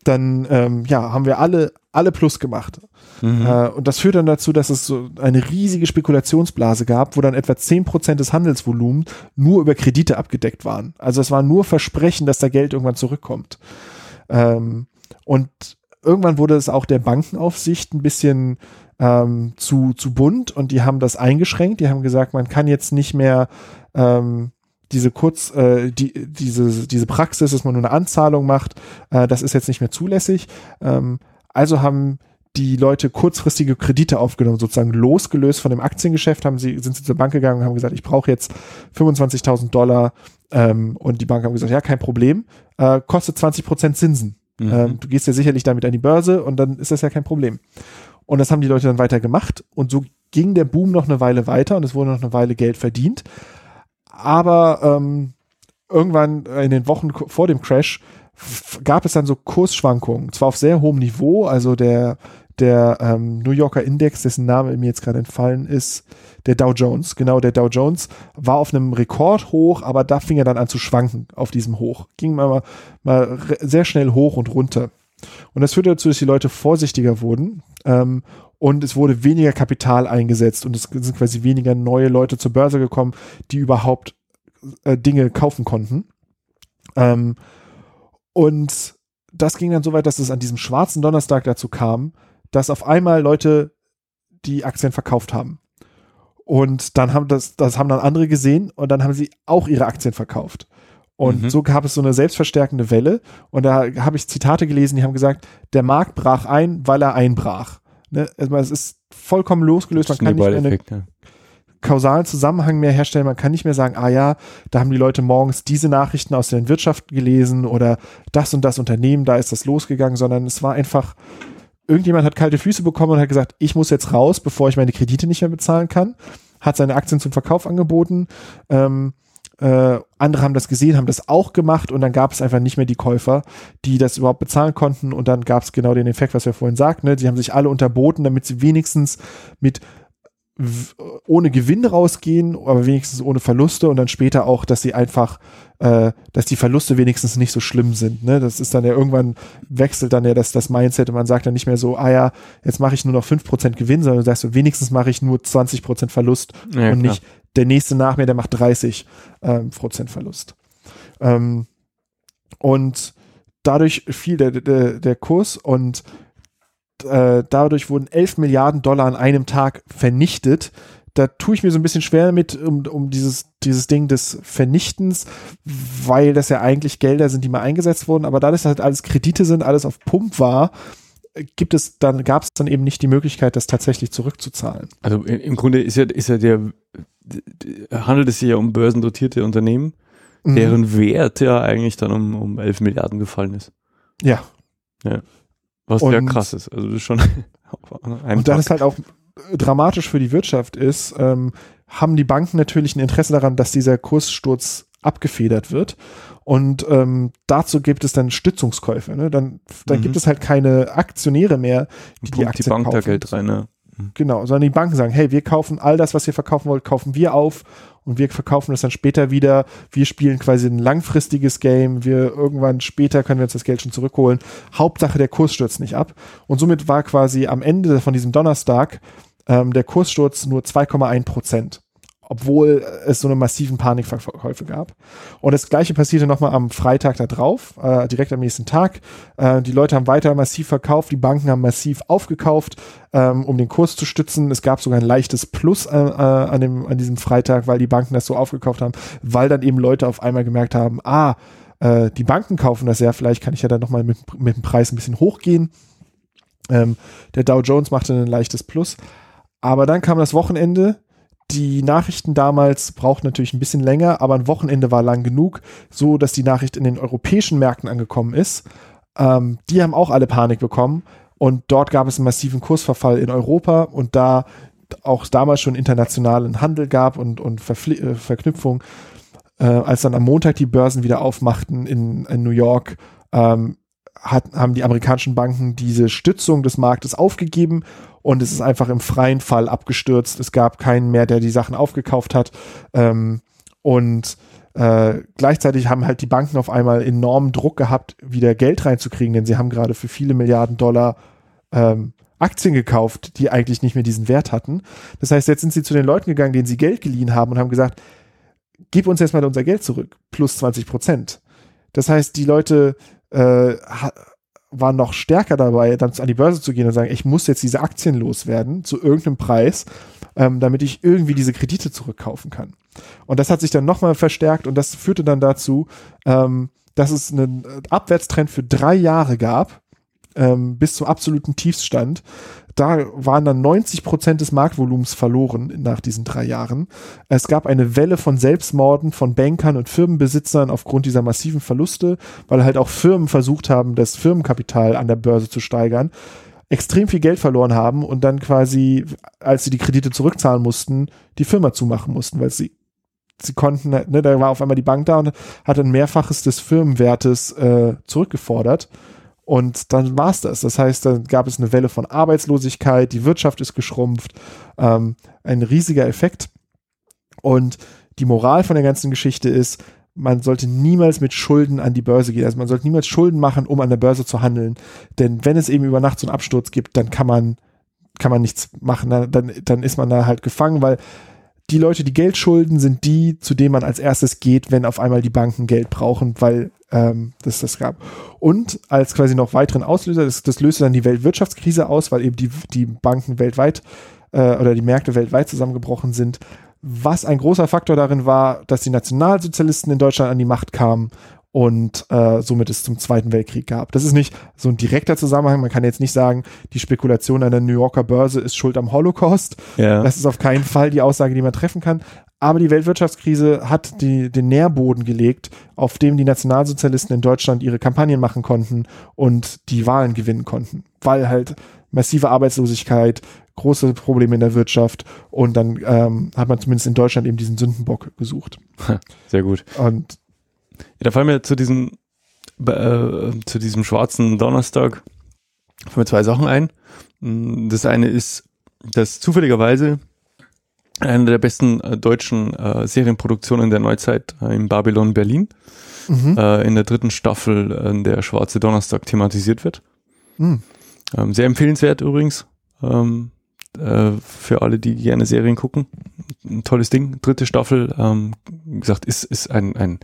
dann ähm, ja, haben wir alle, alle Plus gemacht. Mhm. Äh, und das führt dann dazu, dass es so eine riesige Spekulationsblase gab, wo dann etwa zehn Prozent des Handelsvolumens nur über Kredite abgedeckt waren. Also es war nur Versprechen, dass da Geld irgendwann zurückkommt. Ähm, und irgendwann wurde es auch der Bankenaufsicht ein bisschen ähm, zu, zu bunt und die haben das eingeschränkt. Die haben gesagt, man kann jetzt nicht mehr ähm, diese kurz, äh, die, diese, diese Praxis, dass man nur eine Anzahlung macht, äh, das ist jetzt nicht mehr zulässig. Ähm, also haben die Leute kurzfristige Kredite aufgenommen, sozusagen losgelöst von dem Aktiengeschäft, haben sie, sind sie zur Bank gegangen und haben gesagt, ich brauche jetzt 25.000 Dollar ähm, und die Bank haben gesagt, ja, kein Problem, äh, kostet 20 Prozent Zinsen. Mhm. Ähm, du gehst ja sicherlich damit an die Börse und dann ist das ja kein Problem. Und das haben die Leute dann weiter gemacht. Und so ging der Boom noch eine Weile weiter und es wurde noch eine Weile Geld verdient. Aber ähm, irgendwann in den Wochen vor dem Crash gab es dann so Kursschwankungen. Zwar auf sehr hohem Niveau, also der, der ähm, New Yorker Index, dessen Name mir jetzt gerade entfallen ist, der Dow Jones, genau, der Dow Jones war auf einem Rekordhoch, aber da fing er dann an zu schwanken auf diesem Hoch. Ging mal, mal sehr schnell hoch und runter. Und das führte dazu, dass die Leute vorsichtiger wurden ähm, und es wurde weniger Kapital eingesetzt und es sind quasi weniger neue Leute zur Börse gekommen, die überhaupt äh, Dinge kaufen konnten. Ähm, und das ging dann so weit, dass es an diesem schwarzen Donnerstag dazu kam, dass auf einmal Leute die Aktien verkauft haben. Und dann haben das, das haben dann andere gesehen und dann haben sie auch ihre Aktien verkauft. Und mhm. so gab es so eine selbstverstärkende Welle. Und da habe ich Zitate gelesen, die haben gesagt, der Markt brach ein, weil er einbrach. Ne? Also es ist vollkommen losgelöst. Man kann nicht mehr einen ja. kausalen Zusammenhang mehr herstellen. Man kann nicht mehr sagen, ah ja, da haben die Leute morgens diese Nachrichten aus der Wirtschaft gelesen oder das und das Unternehmen, da ist das losgegangen, sondern es war einfach, irgendjemand hat kalte Füße bekommen und hat gesagt, ich muss jetzt raus, bevor ich meine Kredite nicht mehr bezahlen kann, hat seine Aktien zum Verkauf angeboten. Ähm, äh, andere haben das gesehen, haben das auch gemacht und dann gab es einfach nicht mehr die Käufer, die das überhaupt bezahlen konnten und dann gab es genau den Effekt, was wir vorhin sagten. Ne? Die haben sich alle unterboten, damit sie wenigstens mit ohne Gewinn rausgehen, aber wenigstens ohne Verluste und dann später auch, dass sie einfach, äh, dass die Verluste wenigstens nicht so schlimm sind. Ne? Das ist dann ja irgendwann wechselt dann ja das, das Mindset und man sagt dann nicht mehr so, ah ja, jetzt mache ich nur noch 5% Gewinn, sondern du sagst so, wenigstens mache ich nur 20% Verlust ja, und klar. nicht der nächste nach mir, der macht 30 ähm, Prozent Verlust. Ähm, und dadurch fiel der, der, der Kurs und äh, dadurch wurden 11 Milliarden Dollar an einem Tag vernichtet. Da tue ich mir so ein bisschen schwer mit, um, um dieses, dieses Ding des Vernichtens, weil das ja eigentlich Gelder sind, die mal eingesetzt wurden, aber da das halt alles Kredite sind, alles auf Pump war, gibt es dann, gab es dann eben nicht die Möglichkeit, das tatsächlich zurückzuzahlen. Also im Grunde ist ja, ist ja der, handelt es sich ja um börsendotierte Unternehmen, mhm. deren Wert ja eigentlich dann um, um 11 Milliarden gefallen ist. Ja. Ja. Was und, ja krass ist. Also das ist schon Und dann ist halt auch dramatisch für die Wirtschaft ist, ähm, haben die Banken natürlich ein Interesse daran, dass dieser Kurssturz abgefedert wird. Und ähm, dazu gibt es dann Stützungskäufe. Ne? Dann, dann mhm. gibt es halt keine Aktionäre mehr, die die Aktien die Bank kaufen. da Geld rein. Ne? Banken. Genau, sondern die Banken sagen, hey, wir kaufen all das, was ihr verkaufen wollt, kaufen wir auf und wir verkaufen das dann später wieder. Wir spielen quasi ein langfristiges Game. Wir irgendwann später können wir uns das Geld schon zurückholen. Hauptsache, der Kurs stürzt nicht ab. Und somit war quasi am Ende von diesem Donnerstag ähm, der Kurssturz nur 2,1 Prozent obwohl es so eine massiven Panikverkäufe gab. Und das gleiche passierte nochmal am Freitag da drauf, äh, direkt am nächsten Tag. Äh, die Leute haben weiter massiv verkauft, die Banken haben massiv aufgekauft, ähm, um den Kurs zu stützen. Es gab sogar ein leichtes Plus äh, äh, an, dem, an diesem Freitag, weil die Banken das so aufgekauft haben, weil dann eben Leute auf einmal gemerkt haben, ah, äh, die Banken kaufen das ja, vielleicht kann ich ja dann nochmal mit, mit dem Preis ein bisschen hochgehen. Ähm, der Dow Jones machte ein leichtes Plus. Aber dann kam das Wochenende die Nachrichten damals brauchten natürlich ein bisschen länger, aber ein Wochenende war lang genug, so dass die Nachricht in den europäischen Märkten angekommen ist. Ähm, die haben auch alle Panik bekommen und dort gab es einen massiven Kursverfall in Europa und da auch damals schon internationalen Handel gab und, und Verfli äh, Verknüpfung, äh, als dann am Montag die Börsen wieder aufmachten in, in New York, ähm, hat, haben die amerikanischen Banken diese Stützung des Marktes aufgegeben und es ist einfach im freien Fall abgestürzt. Es gab keinen mehr, der die Sachen aufgekauft hat. Ähm, und äh, gleichzeitig haben halt die Banken auf einmal enormen Druck gehabt, wieder Geld reinzukriegen, denn sie haben gerade für viele Milliarden Dollar ähm, Aktien gekauft, die eigentlich nicht mehr diesen Wert hatten. Das heißt, jetzt sind sie zu den Leuten gegangen, denen sie Geld geliehen haben und haben gesagt, gib uns jetzt mal unser Geld zurück, plus 20 Prozent. Das heißt, die Leute äh, war noch stärker dabei, dann an die Börse zu gehen und sagen, ich muss jetzt diese Aktien loswerden zu irgendeinem Preis, ähm, damit ich irgendwie diese Kredite zurückkaufen kann. Und das hat sich dann nochmal verstärkt und das führte dann dazu, ähm, dass es einen Abwärtstrend für drei Jahre gab, ähm, bis zum absoluten Tiefstand da waren dann 90 Prozent des Marktvolumens verloren nach diesen drei Jahren. Es gab eine Welle von Selbstmorden von Bankern und Firmenbesitzern aufgrund dieser massiven Verluste, weil halt auch Firmen versucht haben, das Firmenkapital an der Börse zu steigern, extrem viel Geld verloren haben und dann quasi, als sie die Kredite zurückzahlen mussten, die Firma zumachen mussten, weil sie sie konnten, ne, da war auf einmal die Bank da und hat ein Mehrfaches des Firmenwertes äh, zurückgefordert. Und dann war es das. Das heißt, dann gab es eine Welle von Arbeitslosigkeit, die Wirtschaft ist geschrumpft, ähm, ein riesiger Effekt. Und die Moral von der ganzen Geschichte ist, man sollte niemals mit Schulden an die Börse gehen. Also man sollte niemals Schulden machen, um an der Börse zu handeln. Denn wenn es eben über Nacht so einen Absturz gibt, dann kann man, kann man nichts machen. Dann, dann ist man da halt gefangen, weil die Leute, die Geld schulden, sind die, zu denen man als erstes geht, wenn auf einmal die Banken Geld brauchen, weil ähm, das das gab. Und als quasi noch weiteren Auslöser, das, das löste dann die Weltwirtschaftskrise aus, weil eben die, die Banken weltweit äh, oder die Märkte weltweit zusammengebrochen sind. Was ein großer Faktor darin war, dass die Nationalsozialisten in Deutschland an die Macht kamen und äh, somit es zum Zweiten Weltkrieg gab. Das ist nicht so ein direkter Zusammenhang. Man kann jetzt nicht sagen, die Spekulation an der New Yorker Börse ist schuld am Holocaust. Ja. Das ist auf keinen Fall die Aussage, die man treffen kann. Aber die Weltwirtschaftskrise hat die, den Nährboden gelegt, auf dem die Nationalsozialisten in Deutschland ihre Kampagnen machen konnten und die Wahlen gewinnen konnten. Weil halt massive Arbeitslosigkeit, große Probleme in der Wirtschaft und dann ähm, hat man zumindest in Deutschland eben diesen Sündenbock gesucht. Sehr gut. Und ja, da fallen mir zu diesem äh, zu diesem schwarzen Donnerstag fallen mir zwei Sachen ein. Das eine ist, dass zufälligerweise eine der besten äh, deutschen äh, Serienproduktionen der Neuzeit äh, in Babylon Berlin mhm. äh, in der dritten Staffel äh, der Schwarze Donnerstag thematisiert wird. Mhm. Ähm, sehr empfehlenswert übrigens ähm, äh, für alle, die gerne Serien gucken. Ein tolles Ding. Dritte Staffel, ähm, wie gesagt, ist, ist ein, ein,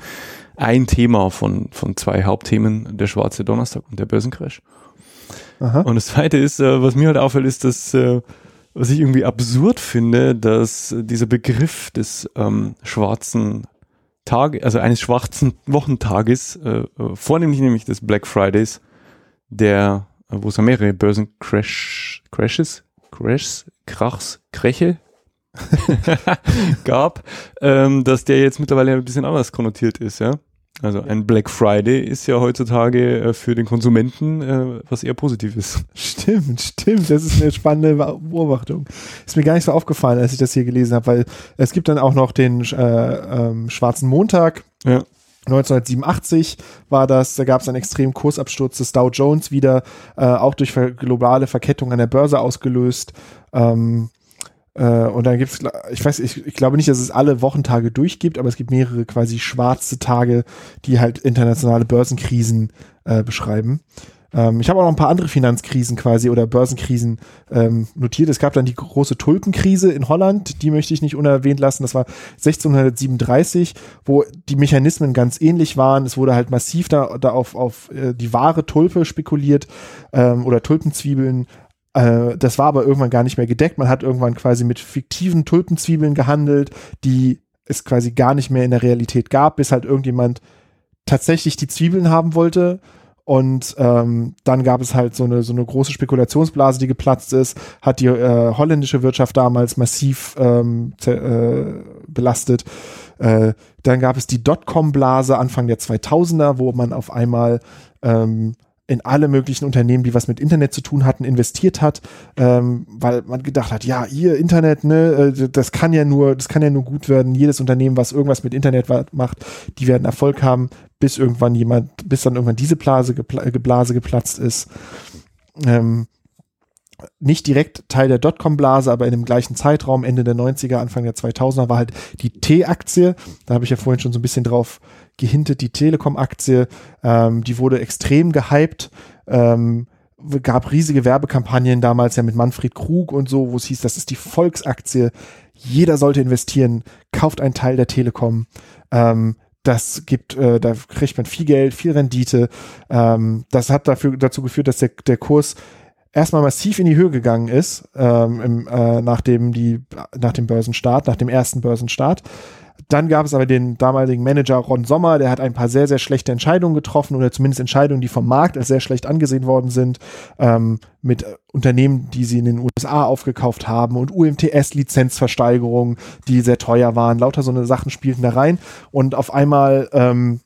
ein Thema von, von zwei Hauptthemen, der Schwarze Donnerstag und der Börsencrash. Aha. Und das zweite ist, äh, was mir halt auffällt, ist, dass äh, was ich irgendwie absurd finde, dass dieser Begriff des ähm, schwarzen Tag, also eines schwarzen Wochentages, äh, äh, vornehmlich nämlich des Black Fridays, der, wo es ja mehrere Börsencrash, Crashes, Crashs, Krachs, Kräche gab, ähm, dass der jetzt mittlerweile ein bisschen anders konnotiert ist, ja. Also ein Black Friday ist ja heutzutage äh, für den Konsumenten äh, was eher Positives. Stimmt, stimmt. Das ist eine spannende Beobachtung. Ist mir gar nicht so aufgefallen, als ich das hier gelesen habe, weil es gibt dann auch noch den äh, ähm, Schwarzen Montag. Ja. 1987 war das, da gab es einen extremen Kursabsturz des Dow Jones wieder, äh, auch durch globale Verkettung an der Börse ausgelöst. Ähm, äh, und dann gibt's, ich weiß, ich, ich glaube nicht, dass es alle Wochentage durchgibt, aber es gibt mehrere quasi schwarze Tage, die halt internationale Börsenkrisen äh, beschreiben. Ähm, ich habe auch noch ein paar andere Finanzkrisen quasi oder Börsenkrisen ähm, notiert. Es gab dann die große Tulpenkrise in Holland, die möchte ich nicht unerwähnt lassen. Das war 1637, wo die Mechanismen ganz ähnlich waren. Es wurde halt massiv da, da auf, auf äh, die wahre Tulpe spekuliert ähm, oder Tulpenzwiebeln äh, das war aber irgendwann gar nicht mehr gedeckt. Man hat irgendwann quasi mit fiktiven Tulpenzwiebeln gehandelt, die es quasi gar nicht mehr in der Realität gab, bis halt irgendjemand tatsächlich die Zwiebeln haben wollte. Und ähm, dann gab es halt so eine, so eine große Spekulationsblase, die geplatzt ist, hat die äh, holländische Wirtschaft damals massiv ähm, äh, belastet. Äh, dann gab es die Dotcom-Blase Anfang der 2000er, wo man auf einmal ähm, in alle möglichen Unternehmen, die was mit Internet zu tun hatten, investiert hat, ähm, weil man gedacht hat, ja, ihr Internet, ne, äh, das kann ja nur, das kann ja nur gut werden. Jedes Unternehmen, was irgendwas mit Internet macht, die werden Erfolg haben, bis irgendwann jemand, bis dann irgendwann diese Blase, gepla Blase geplatzt ist. Ähm, nicht direkt Teil der Dotcom-Blase, aber in dem gleichen Zeitraum, Ende der 90er, Anfang der 2000er, war halt die T-Aktie. Da habe ich ja vorhin schon so ein bisschen drauf gehintet, die Telekom-Aktie, ähm, die wurde extrem gehypt. Ähm, gab riesige Werbekampagnen damals ja mit Manfred Krug und so, wo es hieß, das ist die Volksaktie. Jeder sollte investieren, kauft einen Teil der Telekom. Ähm, das gibt, äh, da kriegt man viel Geld, viel Rendite. Ähm, das hat dafür, dazu geführt, dass der, der Kurs erstmal massiv in die Höhe gegangen ist, ähm, im, äh, nach, dem, die, nach dem Börsenstart, nach dem ersten Börsenstart. Dann gab es aber den damaligen Manager Ron Sommer, der hat ein paar sehr, sehr schlechte Entscheidungen getroffen oder zumindest Entscheidungen, die vom Markt als sehr schlecht angesehen worden sind, ähm, mit Unternehmen, die sie in den USA aufgekauft haben und UMTS-Lizenzversteigerungen, die sehr teuer waren. Lauter so eine Sachen spielten da rein und auf einmal ähm,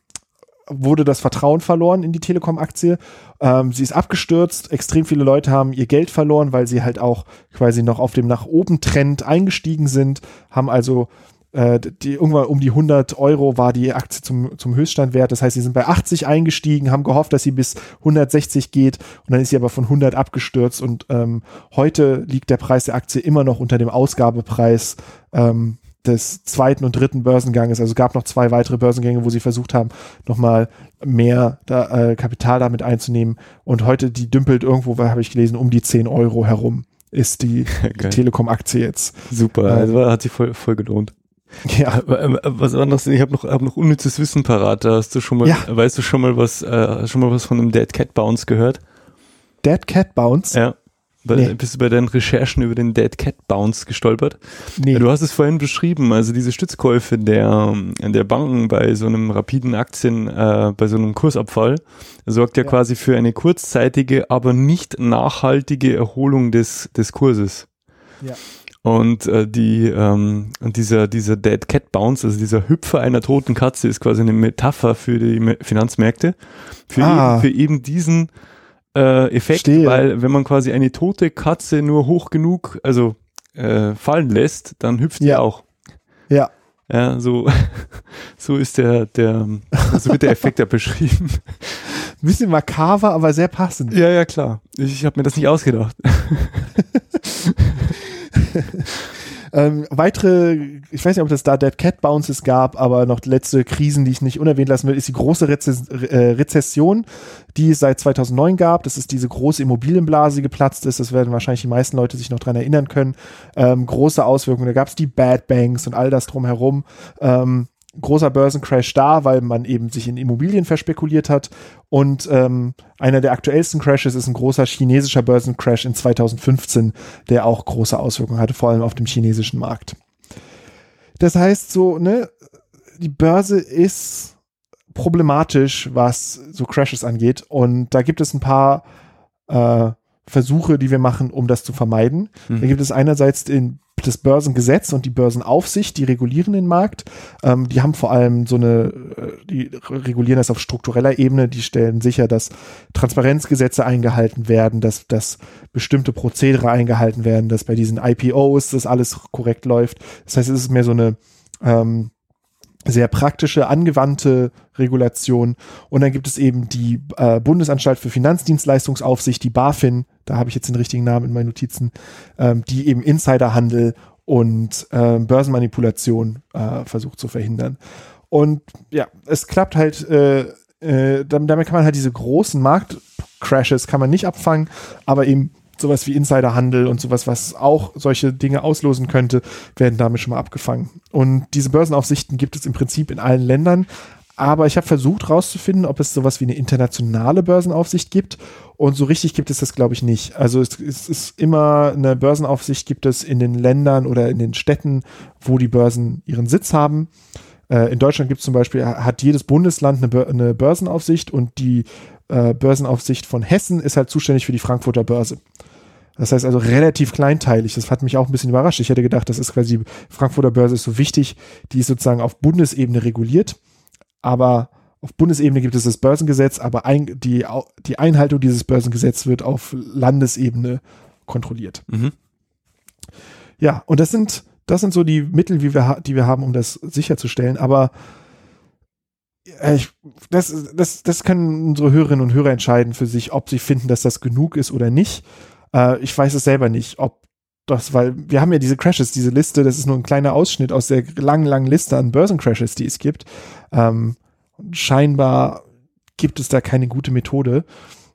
wurde das Vertrauen verloren in die Telekom-Aktie. Ähm, sie ist abgestürzt. Extrem viele Leute haben ihr Geld verloren, weil sie halt auch quasi noch auf dem nach oben Trend eingestiegen sind, haben also äh, die, irgendwann um die 100 Euro war die Aktie zum, zum Höchststand wert. Das heißt, sie sind bei 80 eingestiegen, haben gehofft, dass sie bis 160 geht und dann ist sie aber von 100 abgestürzt und ähm, heute liegt der Preis der Aktie immer noch unter dem Ausgabepreis ähm, des zweiten und dritten Börsenganges. Also es gab noch zwei weitere Börsengänge, wo sie versucht haben, nochmal mehr da, äh, Kapital damit einzunehmen. Und heute, die dümpelt irgendwo, habe ich gelesen, um die 10 Euro herum ist die, die Telekom-Aktie jetzt. Super, äh, also hat sich voll, voll gelohnt. Ja. Äh, was anderes, ich habe noch, hab noch unnützes Wissen parat. Da hast du schon mal, ja. weißt du schon mal was, äh, schon mal was von einem Dead Cat Bounce gehört? Dead Cat Bounce? Ja. Bei, nee. Bist du bei deinen Recherchen über den Dead Cat Bounce gestolpert? Nee. Du hast es vorhin beschrieben, also diese Stützkäufe der, der Banken bei so einem rapiden Aktien, äh, bei so einem Kursabfall, sorgt ja, ja, quasi für eine kurzzeitige, aber nicht nachhaltige Erholung des, des Kurses. Ja. Und äh, die ähm, dieser dieser Dead Cat Bounce, also dieser Hüpfer einer toten Katze, ist quasi eine Metapher für die Finanzmärkte, für, ah. eben, für eben diesen äh, Effekt, Stehe. weil wenn man quasi eine tote Katze nur hoch genug, also äh, fallen lässt, dann hüpft ja. die auch. Ja. Ja, so, so ist der, der, so wird der Effekt ja beschrieben. Ein bisschen makaber, aber sehr passend. Ja, ja, klar. Ich, ich habe mir das nicht ausgedacht. ähm, weitere, ich weiß nicht, ob das da Dead Cat Bounces gab, aber noch letzte Krisen, die ich nicht unerwähnt lassen will, ist die große Rezess äh, Rezession, die es seit 2009 gab. Das ist diese große Immobilienblase, die geplatzt ist. Das werden wahrscheinlich die meisten Leute sich noch dran erinnern können. Ähm, große Auswirkungen. Da gab es die Bad Banks und all das drumherum. Ähm, großer Börsencrash da, weil man eben sich in Immobilien verspekuliert hat. Und ähm, einer der aktuellsten Crashes ist ein großer chinesischer Börsencrash in 2015, der auch große Auswirkungen hatte, vor allem auf dem chinesischen Markt. Das heißt so, ne, die Börse ist problematisch, was so Crashes angeht. Und da gibt es ein paar äh, Versuche, die wir machen, um das zu vermeiden. Mhm. Da gibt es einerseits den das Börsengesetz und die Börsenaufsicht, die regulieren den Markt. Ähm, die haben vor allem so eine, äh, die regulieren das auf struktureller Ebene, die stellen sicher, dass Transparenzgesetze eingehalten werden, dass, dass bestimmte Prozedere eingehalten werden, dass bei diesen IPOs das alles korrekt läuft. Das heißt, es ist mehr so eine ähm, sehr praktische, angewandte Regulation. Und dann gibt es eben die äh, Bundesanstalt für Finanzdienstleistungsaufsicht, die BaFin, da habe ich jetzt den richtigen Namen in meinen Notizen, ähm, die eben Insiderhandel und äh, Börsenmanipulation äh, versucht zu verhindern. Und ja, es klappt halt, äh, äh, damit kann man halt diese großen Marktcrashes kann man nicht abfangen, aber eben sowas wie Insiderhandel und sowas, was auch solche Dinge auslosen könnte, werden damit schon mal abgefangen. Und diese Börsenaufsichten gibt es im Prinzip in allen Ländern. Aber ich habe versucht herauszufinden, ob es sowas wie eine internationale Börsenaufsicht gibt. Und so richtig gibt es das, glaube ich, nicht. Also es, es, ist immer eine Börsenaufsicht gibt es in den Ländern oder in den Städten, wo die Börsen ihren Sitz haben. Äh, in Deutschland gibt es zum Beispiel, hat jedes Bundesland eine, Börsenaufsicht und die äh, Börsenaufsicht von Hessen ist halt zuständig für die Frankfurter Börse. Das heißt also relativ kleinteilig. Das hat mich auch ein bisschen überrascht. Ich hätte gedacht, das ist quasi, die Frankfurter Börse ist so wichtig, die ist sozusagen auf Bundesebene reguliert. Aber auf Bundesebene gibt es das Börsengesetz, aber ein, die, die Einhaltung dieses Börsengesetzes wird auf Landesebene kontrolliert. Mhm. Ja, und das sind, das sind so die Mittel, wie wir, die wir haben, um das sicherzustellen. Aber äh, ich, das, das, das können unsere Hörerinnen und Hörer entscheiden für sich, ob sie finden, dass das genug ist oder nicht. Äh, ich weiß es selber nicht, ob das, weil wir haben ja diese Crashes, diese Liste, das ist nur ein kleiner Ausschnitt aus der langen, langen Liste an Börsencrashes, die es gibt. Ähm, scheinbar gibt es da keine gute Methode,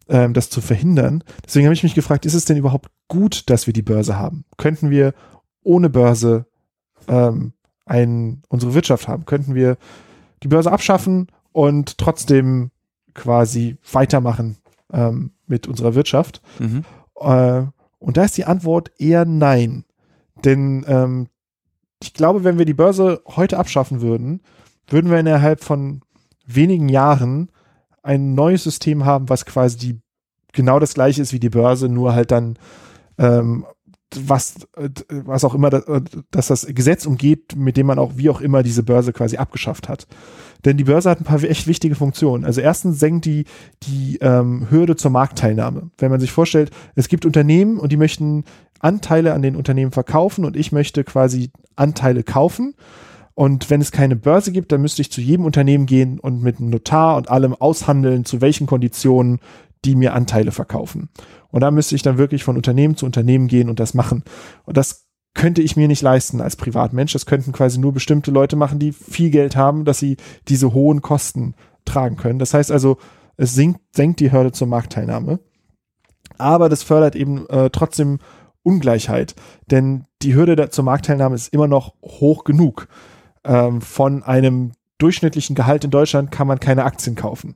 ähm, das zu verhindern. Deswegen habe ich mich gefragt, ist es denn überhaupt gut, dass wir die Börse haben? Könnten wir ohne Börse ähm, ein, unsere Wirtschaft haben? Könnten wir die Börse abschaffen und trotzdem quasi weitermachen ähm, mit unserer Wirtschaft? Mhm. Äh, und da ist die Antwort eher nein. Denn ähm, ich glaube, wenn wir die Börse heute abschaffen würden, würden wir innerhalb von wenigen Jahren ein neues System haben, was quasi die, genau das gleiche ist wie die Börse, nur halt dann ähm, was, was auch immer, dass das Gesetz umgeht, mit dem man auch wie auch immer diese Börse quasi abgeschafft hat. Denn die Börse hat ein paar echt wichtige Funktionen. Also erstens senkt die die ähm, Hürde zur Marktteilnahme. Wenn man sich vorstellt, es gibt Unternehmen und die möchten Anteile an den Unternehmen verkaufen und ich möchte quasi Anteile kaufen. Und wenn es keine Börse gibt, dann müsste ich zu jedem Unternehmen gehen und mit einem Notar und allem aushandeln, zu welchen Konditionen die mir Anteile verkaufen. Und da müsste ich dann wirklich von Unternehmen zu Unternehmen gehen und das machen. Und das könnte ich mir nicht leisten als Privatmensch. Das könnten quasi nur bestimmte Leute machen, die viel Geld haben, dass sie diese hohen Kosten tragen können. Das heißt also, es sinkt, senkt die Hürde zur Marktteilnahme. Aber das fördert eben äh, trotzdem Ungleichheit. Denn die Hürde zur Marktteilnahme ist immer noch hoch genug. Ähm, von einem durchschnittlichen Gehalt in Deutschland kann man keine Aktien kaufen.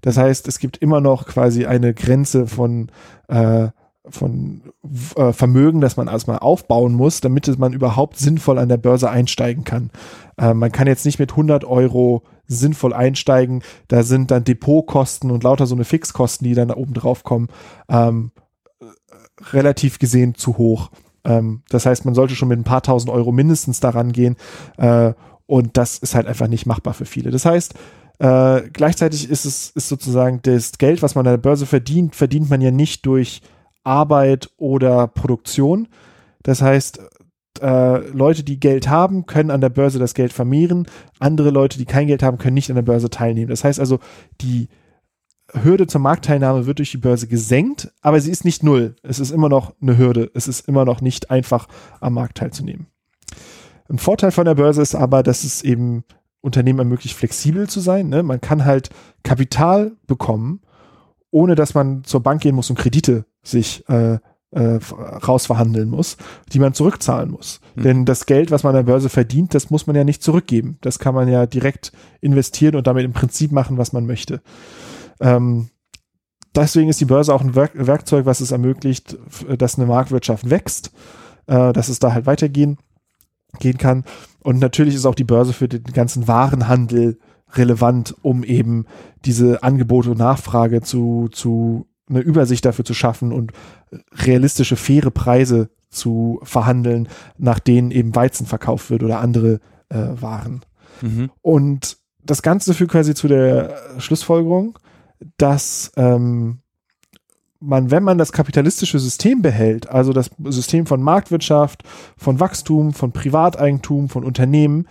Das heißt, es gibt immer noch quasi eine Grenze von, äh, von äh, Vermögen, das man erstmal aufbauen muss, damit man überhaupt sinnvoll an der Börse einsteigen kann. Äh, man kann jetzt nicht mit 100 Euro sinnvoll einsteigen. Da sind dann Depotkosten und lauter so eine Fixkosten, die dann da oben drauf kommen, ähm, relativ gesehen zu hoch. Ähm, das heißt, man sollte schon mit ein paar tausend Euro mindestens daran gehen. Äh, und das ist halt einfach nicht machbar für viele. Das heißt, äh, gleichzeitig ist es ist sozusagen das Geld, was man an der Börse verdient, verdient man ja nicht durch Arbeit oder Produktion. Das heißt, äh, Leute, die Geld haben, können an der Börse das Geld vermehren. Andere Leute, die kein Geld haben, können nicht an der Börse teilnehmen. Das heißt also, die Hürde zur Marktteilnahme wird durch die Börse gesenkt, aber sie ist nicht null. Es ist immer noch eine Hürde. Es ist immer noch nicht einfach, am Markt teilzunehmen. Ein Vorteil von der Börse ist aber, dass es eben Unternehmen ermöglicht, flexibel zu sein. Ne? Man kann halt Kapital bekommen, ohne dass man zur Bank gehen muss und Kredite sich äh, äh, rausverhandeln muss, die man zurückzahlen muss. Mhm. Denn das Geld, was man an der Börse verdient, das muss man ja nicht zurückgeben. Das kann man ja direkt investieren und damit im Prinzip machen, was man möchte. Ähm, deswegen ist die Börse auch ein Werk Werkzeug, was es ermöglicht, dass eine Marktwirtschaft wächst, äh, dass es da halt weitergehen gehen kann. Und natürlich ist auch die Börse für den ganzen Warenhandel relevant, um eben diese Angebote und Nachfrage zu, zu eine Übersicht dafür zu schaffen und realistische, faire Preise zu verhandeln, nach denen eben Weizen verkauft wird oder andere äh, Waren. Mhm. Und das Ganze führt quasi zu der Schlussfolgerung, dass ähm, man, wenn man das kapitalistische System behält, also das System von Marktwirtschaft, von Wachstum, von Privateigentum, von Unternehmen,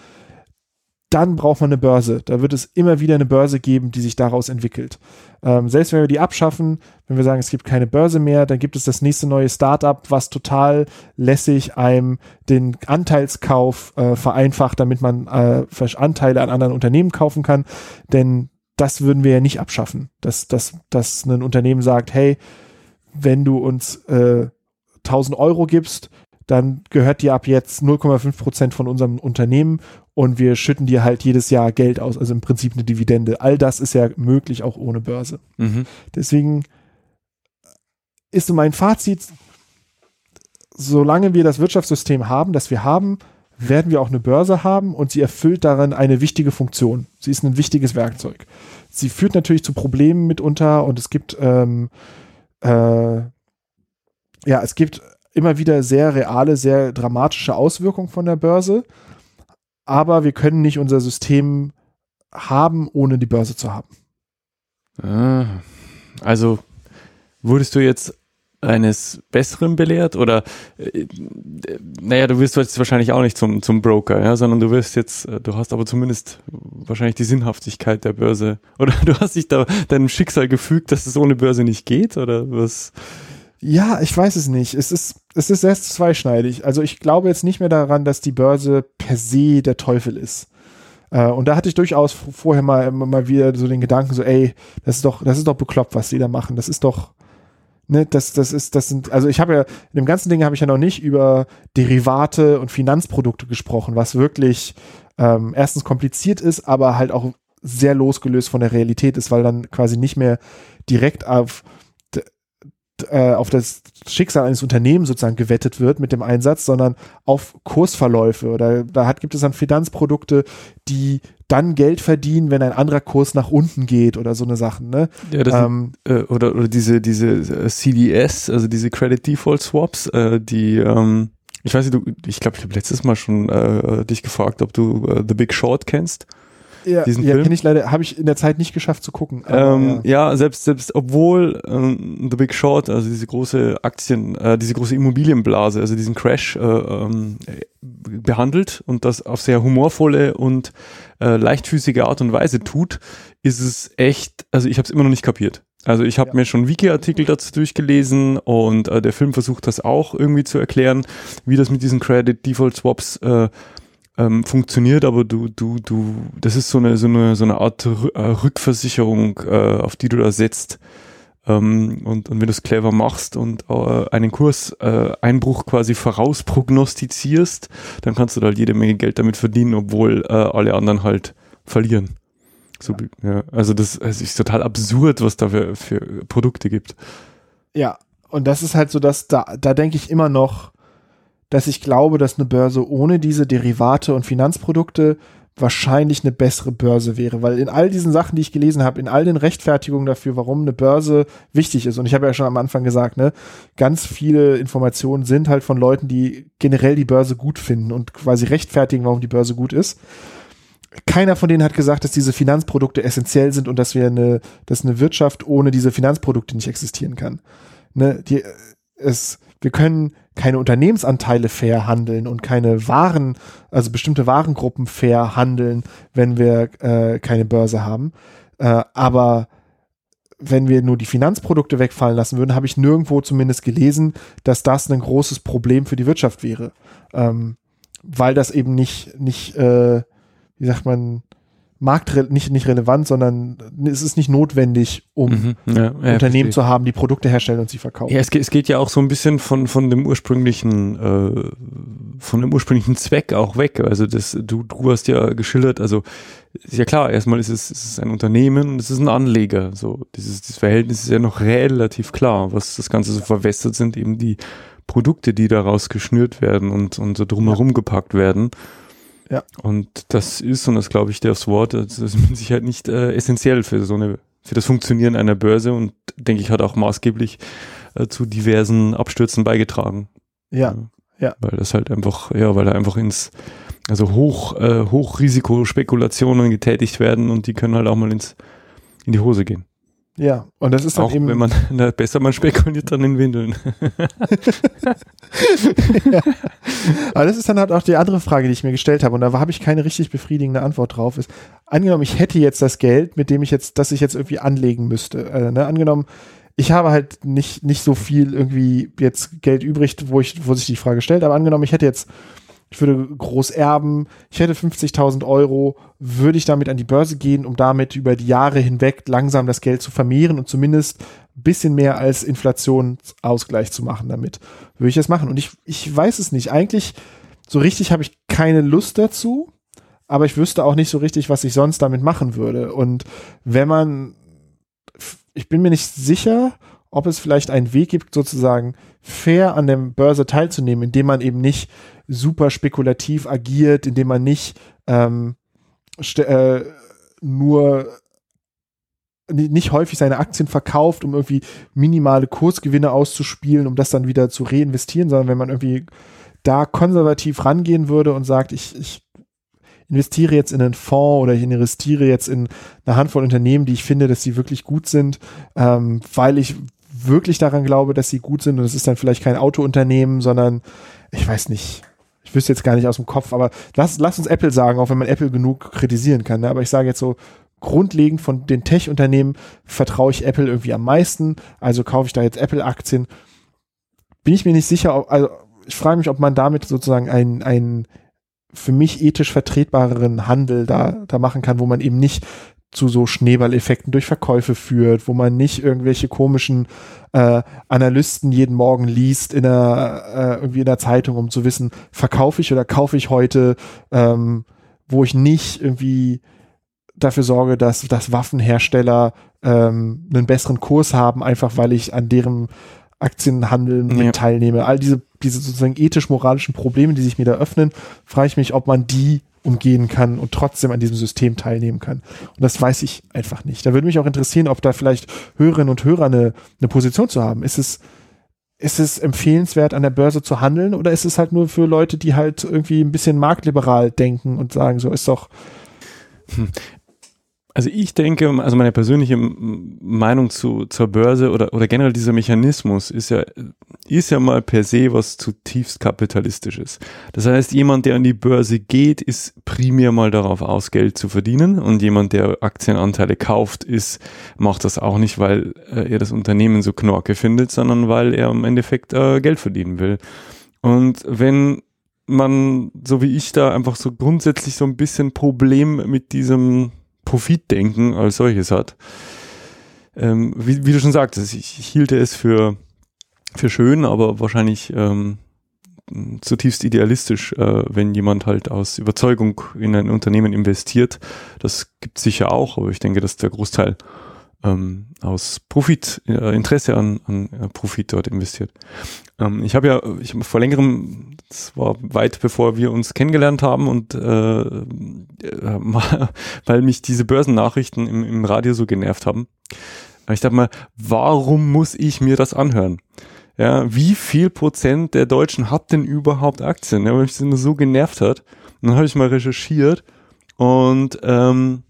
dann braucht man eine Börse. Da wird es immer wieder eine Börse geben, die sich daraus entwickelt. Ähm, selbst wenn wir die abschaffen, wenn wir sagen, es gibt keine Börse mehr, dann gibt es das nächste neue Startup, was total lässig einem den Anteilskauf äh, vereinfacht, damit man äh, Anteile an anderen Unternehmen kaufen kann. Denn das würden wir ja nicht abschaffen. Dass, dass, dass ein Unternehmen sagt, hey, wenn du uns äh, 1000 Euro gibst, dann gehört dir ab jetzt 0,5 Prozent von unserem Unternehmen und wir schütten dir halt jedes Jahr Geld aus, also im Prinzip eine Dividende. All das ist ja möglich auch ohne Börse. Mhm. Deswegen ist so mein Fazit, solange wir das Wirtschaftssystem haben, das wir haben, werden wir auch eine Börse haben und sie erfüllt darin eine wichtige Funktion. Sie ist ein wichtiges Werkzeug. Sie führt natürlich zu Problemen mitunter und es gibt ähm, äh, ja, es gibt immer wieder sehr reale, sehr dramatische Auswirkungen von der Börse. Aber wir können nicht unser System haben, ohne die Börse zu haben. Ah, also wurdest du jetzt eines Besseren belehrt oder äh, naja, du wirst jetzt wahrscheinlich auch nicht zum, zum Broker, ja, sondern du wirst jetzt, äh, du hast aber zumindest wahrscheinlich die Sinnhaftigkeit der Börse oder du hast dich da deinem Schicksal gefügt, dass es ohne Börse nicht geht oder was? Ja, ich weiß es nicht. Es ist, es ist sehr zweischneidig. Also ich glaube jetzt nicht mehr daran, dass die Börse per se der Teufel ist. Äh, und da hatte ich durchaus vorher mal, mal wieder so den Gedanken, so, ey, das ist doch, das ist doch bekloppt, was die da machen. Das ist doch, ne, das, das ist, das sind, also ich habe ja, in dem ganzen Ding habe ich ja noch nicht über Derivate und Finanzprodukte gesprochen, was wirklich ähm, erstens kompliziert ist, aber halt auch sehr losgelöst von der Realität ist, weil dann quasi nicht mehr direkt auf äh, auf das Schicksal eines Unternehmens sozusagen gewettet wird mit dem Einsatz, sondern auf Kursverläufe oder da hat, gibt es dann Finanzprodukte, die dann Geld verdienen, wenn ein anderer Kurs nach unten geht oder so eine Sachen, ne? Ja, das ähm, sind, äh, oder, oder diese, diese äh, CDS, also diese Credit Default Swaps, äh, die, ähm, ich weiß nicht, du, ich glaube, ich habe letztes Mal schon äh, dich gefragt, ob du äh, The Big Short kennst. Ja, diesen ja, Film. ich leider, habe ich in der Zeit nicht geschafft zu gucken. Ähm, ja. ja. selbst, selbst obwohl ähm, The Big Short, also diese große Aktien, äh, diese große Immobilienblase, also diesen Crash äh, ähm, behandelt und das auf sehr humorvolle und äh, leichtfüßige Art und Weise tut, ist es echt, also ich habe es immer noch nicht kapiert. Also ich habe ja. mir schon Wiki-Artikel dazu durchgelesen und äh, der Film versucht das auch irgendwie zu erklären, wie das mit diesen Credit Default Swaps äh, ähm, funktioniert, aber du, du, du, das ist so eine, so eine, so eine Art äh, Rückversicherung, äh, auf die du da setzt. Ähm, und, und wenn du es clever machst und äh, einen Kurseinbruch äh, quasi vorausprognostizierst, dann kannst du da halt jede Menge Geld damit verdienen, obwohl äh, alle anderen halt verlieren. So, ja. Also das, das ist total absurd, was da für, für Produkte gibt. Ja, und das ist halt so, dass da, da denke ich immer noch, dass ich glaube, dass eine Börse ohne diese Derivate und Finanzprodukte wahrscheinlich eine bessere Börse wäre, weil in all diesen Sachen, die ich gelesen habe, in all den Rechtfertigungen dafür, warum eine Börse wichtig ist, und ich habe ja schon am Anfang gesagt, ne, ganz viele Informationen sind halt von Leuten, die generell die Börse gut finden und quasi rechtfertigen, warum die Börse gut ist. Keiner von denen hat gesagt, dass diese Finanzprodukte essentiell sind und dass wir eine, dass eine Wirtschaft ohne diese Finanzprodukte nicht existieren kann. Ne, die, es, wir können keine Unternehmensanteile fair handeln und keine Waren, also bestimmte Warengruppen fair handeln, wenn wir äh, keine Börse haben. Äh, aber wenn wir nur die Finanzprodukte wegfallen lassen würden, habe ich nirgendwo zumindest gelesen, dass das ein großes Problem für die Wirtschaft wäre. Ähm, weil das eben nicht, nicht, äh, wie sagt man, markt nicht, nicht relevant, sondern es ist nicht notwendig, um mhm, ja, ja, Unternehmen zu haben, die Produkte herstellen und sie verkaufen. Ja, es geht, es geht ja auch so ein bisschen von, von dem ursprünglichen, äh, von dem ursprünglichen Zweck auch weg. Also das, du, du hast ja geschildert, also ist ja klar, erstmal ist es, ist es ein Unternehmen und es ist ein Anleger. So, dieses, dieses Verhältnis ist ja noch relativ klar, was das Ganze so verwässert sind, eben die Produkte, die daraus geschnürt werden und, und so drumherum ja. gepackt werden. Ja. Und das ist, und das glaube ich dir aufs Wort, das ist mit Sicherheit nicht äh, essentiell für so eine, für das Funktionieren einer Börse und denke ich hat auch maßgeblich äh, zu diversen Abstürzen beigetragen. Ja. Ja. Weil das halt einfach, ja, weil da einfach ins, also hoch, äh, Hochrisikospekulationen getätigt werden und die können halt auch mal ins, in die Hose gehen. Ja, und das ist dann Auch eben. wenn man, na, besser man spekuliert dann in Windeln. ja. Aber das ist dann halt auch die andere Frage, die ich mir gestellt habe. Und da habe ich keine richtig befriedigende Antwort drauf. Ist, angenommen, ich hätte jetzt das Geld, mit dem ich jetzt, das ich jetzt irgendwie anlegen müsste. Äh, ne? Angenommen, ich habe halt nicht, nicht so viel irgendwie jetzt Geld übrig, wo ich, wo sich die Frage stellt, aber angenommen, ich hätte jetzt, ich würde groß erben, ich hätte 50.000 Euro, würde ich damit an die Börse gehen, um damit über die Jahre hinweg langsam das Geld zu vermehren und zumindest ein bisschen mehr als Inflationsausgleich zu machen damit. Würde ich das machen. Und ich, ich weiß es nicht. Eigentlich, so richtig habe ich keine Lust dazu, aber ich wüsste auch nicht so richtig, was ich sonst damit machen würde. Und wenn man ich bin mir nicht sicher, ob es vielleicht einen Weg gibt, sozusagen fair an der Börse teilzunehmen, indem man eben nicht super spekulativ agiert, indem man nicht ähm, äh, nur nicht häufig seine Aktien verkauft, um irgendwie minimale Kursgewinne auszuspielen, um das dann wieder zu reinvestieren, sondern wenn man irgendwie da konservativ rangehen würde und sagt, ich, ich investiere jetzt in einen Fonds oder ich investiere jetzt in eine Handvoll Unternehmen, die ich finde, dass sie wirklich gut sind, ähm, weil ich wirklich daran glaube, dass sie gut sind und es ist dann vielleicht kein Autounternehmen, sondern ich weiß nicht. Ich wüsste jetzt gar nicht aus dem Kopf, aber lass, lass uns Apple sagen, auch wenn man Apple genug kritisieren kann. Ne? Aber ich sage jetzt so, grundlegend von den Tech-Unternehmen vertraue ich Apple irgendwie am meisten, also kaufe ich da jetzt Apple-Aktien. Bin ich mir nicht sicher, ob, also ich frage mich, ob man damit sozusagen ein, ein für mich ethisch vertretbareren Handel da, da machen kann, wo man eben nicht zu so Schneeballeffekten durch Verkäufe führt, wo man nicht irgendwelche komischen äh, Analysten jeden Morgen liest in der äh, irgendwie in der Zeitung, um zu wissen, verkaufe ich oder kaufe ich heute, ähm, wo ich nicht irgendwie dafür sorge, dass, dass Waffenhersteller ähm, einen besseren Kurs haben, einfach weil ich an deren Aktienhandel mit ja. teilnehme. All diese, diese sozusagen ethisch-moralischen Probleme, die sich mir da öffnen, frage ich mich, ob man die umgehen kann und trotzdem an diesem System teilnehmen kann. Und das weiß ich einfach nicht. Da würde mich auch interessieren, ob da vielleicht Hörerinnen und Hörer eine, eine Position zu haben. Ist es, ist es empfehlenswert, an der Börse zu handeln oder ist es halt nur für Leute, die halt irgendwie ein bisschen marktliberal denken und sagen, so ist doch. Also ich denke, also meine persönliche Meinung zu, zur Börse oder, oder generell dieser Mechanismus ist ja, ist ja mal per se was zutiefst kapitalistisches. Das heißt, jemand, der an die Börse geht, ist primär mal darauf aus, Geld zu verdienen und jemand, der Aktienanteile kauft, ist, macht das auch nicht, weil äh, er das Unternehmen so knorke findet, sondern weil er im Endeffekt äh, Geld verdienen will. Und wenn man, so wie ich da einfach so grundsätzlich so ein bisschen Problem mit diesem Profitdenken als solches hat. Ähm, wie, wie, du schon sagtest, ich, ich hielte es für, für schön, aber wahrscheinlich ähm, zutiefst idealistisch, äh, wenn jemand halt aus Überzeugung in ein Unternehmen investiert. Das gibt sicher auch, aber ich denke, dass der Großteil ähm, aus Profit, äh, Interesse an, an äh, Profit dort investiert. Ähm, ich habe ja, ich hab vor längerem, das war weit bevor wir uns kennengelernt haben und äh, äh, weil mich diese Börsennachrichten im, im Radio so genervt haben. Ich dachte mal, warum muss ich mir das anhören? Ja, wie viel Prozent der Deutschen hat denn überhaupt Aktien? Ja, weil mich das immer so genervt hat. Und dann habe ich mal recherchiert und ähm,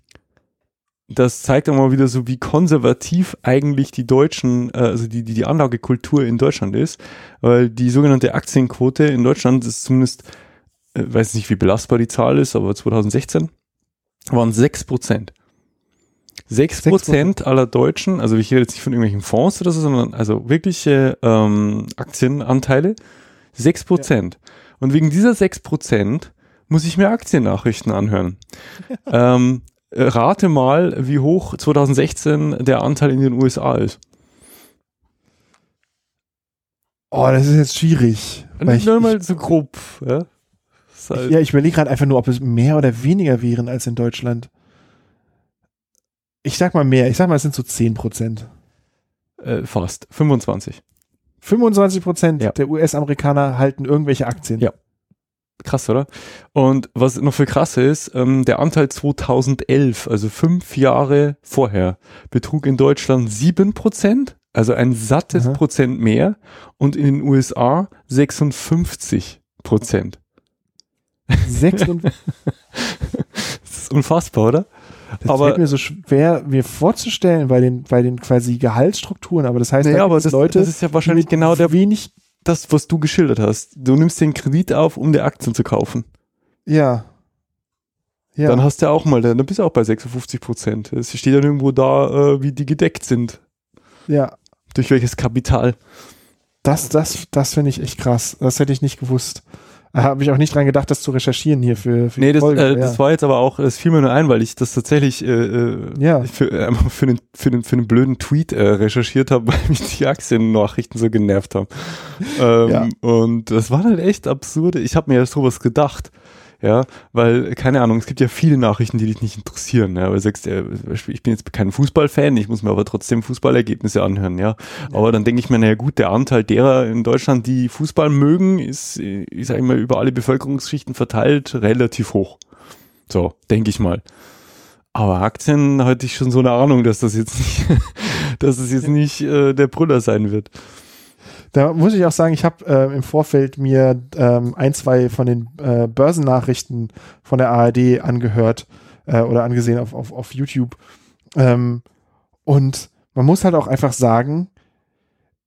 das zeigt auch mal wieder so, wie konservativ eigentlich die Deutschen, äh, also die, die, die Anlagekultur in Deutschland ist, weil die sogenannte Aktienquote in Deutschland ist zumindest, äh, weiß nicht, wie belastbar die Zahl ist, aber 2016 waren 6 Prozent. 6 Prozent aller Deutschen, also ich rede jetzt nicht von irgendwelchen Fonds oder so, sondern also wirkliche ähm, Aktienanteile, 6 Prozent. Ja. Und wegen dieser 6 Prozent muss ich mir Aktiennachrichten anhören. ähm, äh, rate mal, wie hoch 2016 der Anteil in den USA ist. Oh, das ist jetzt schwierig. Nicht nur mal so grob. Ja, halt ja ich überlege gerade einfach nur, ob es mehr oder weniger wären als in Deutschland. Ich sag mal mehr. Ich sag mal, es sind so 10 Prozent. Äh, fast. 25. 25 Prozent ja. der US-Amerikaner halten irgendwelche Aktien. Ja. Krass, oder? Und was noch viel krasser ist, ähm, der Anteil 2011, also fünf Jahre vorher, betrug in Deutschland sieben Prozent, also ein sattes Aha. Prozent mehr und in den USA 56 Prozent. das ist unfassbar, oder? Das Aber- fällt mir so schwer, mir vorzustellen bei den, bei den quasi Gehaltsstrukturen, aber das heißt, Naja, da aber das, Leute, das ist ja wahrscheinlich genau der, wenig, das, was du geschildert hast. Du nimmst den Kredit auf, um die Aktien zu kaufen. ja. Ja. Dann hast du ja auch mal, dann bist du auch bei 56 Prozent. Es steht dann irgendwo da, äh, wie die gedeckt sind. ja. Durch welches Kapital. Das, das, das finde ich echt krass. Das hätte ich nicht gewusst. Habe ich auch nicht dran gedacht, das zu recherchieren hier für, für Nee, die das, Folge. äh, ja. das war jetzt aber auch, das fiel mir nur ein, weil ich das tatsächlich äh, äh, Ja. für, äh, für, einen, für, einen, für einen blöden Tweet äh, recherchiert habe, weil mich die Aktiennachrichten so genervt haben. Ähm, Ja. Und das war halt echt absurde. Ich habe mir ja sowas gedacht. Ja, weil, keine Ahnung, es gibt ja viele Nachrichten, die dich nicht interessieren. Ja, weil du sagst, äh, ich bin jetzt kein Fußballfan, ich muss mir aber trotzdem Fußballergebnisse anhören, ja. Aber dann denke ich mir, naja gut, der Anteil derer in Deutschland, die Fußball mögen, ist, äh, ich sage mal, über alle Bevölkerungsschichten verteilt relativ hoch. So, denke ich mal. Aber Aktien hatte ich schon so eine Ahnung, dass das jetzt nicht, dass es jetzt nicht äh, der Brüller sein wird. Da muss ich auch sagen, ich habe äh, im Vorfeld mir ähm, ein, zwei von den äh, Börsennachrichten von der ARD angehört äh, oder angesehen auf, auf, auf YouTube. Ähm, und man muss halt auch einfach sagen,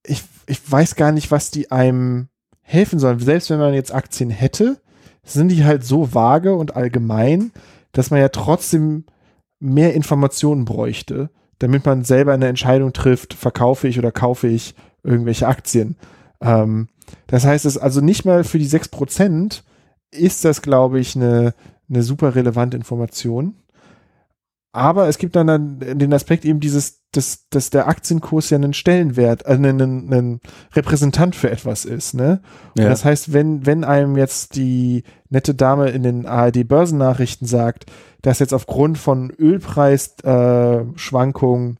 ich, ich weiß gar nicht, was die einem helfen sollen. Selbst wenn man jetzt Aktien hätte, sind die halt so vage und allgemein, dass man ja trotzdem mehr Informationen bräuchte, damit man selber eine Entscheidung trifft, verkaufe ich oder kaufe ich irgendwelche Aktien. Ähm, das heißt, es also nicht mal für die 6% ist das, glaube ich, eine, eine super relevante Information. Aber es gibt dann, dann den Aspekt eben dieses, dass, dass der Aktienkurs ja einen Stellenwert, also einen, einen Repräsentant für etwas ist, ne? Und Ja. das heißt, wenn, wenn einem jetzt die nette Dame in den ARD-Börsennachrichten sagt, dass jetzt aufgrund von Ölpreisschwankungen, äh,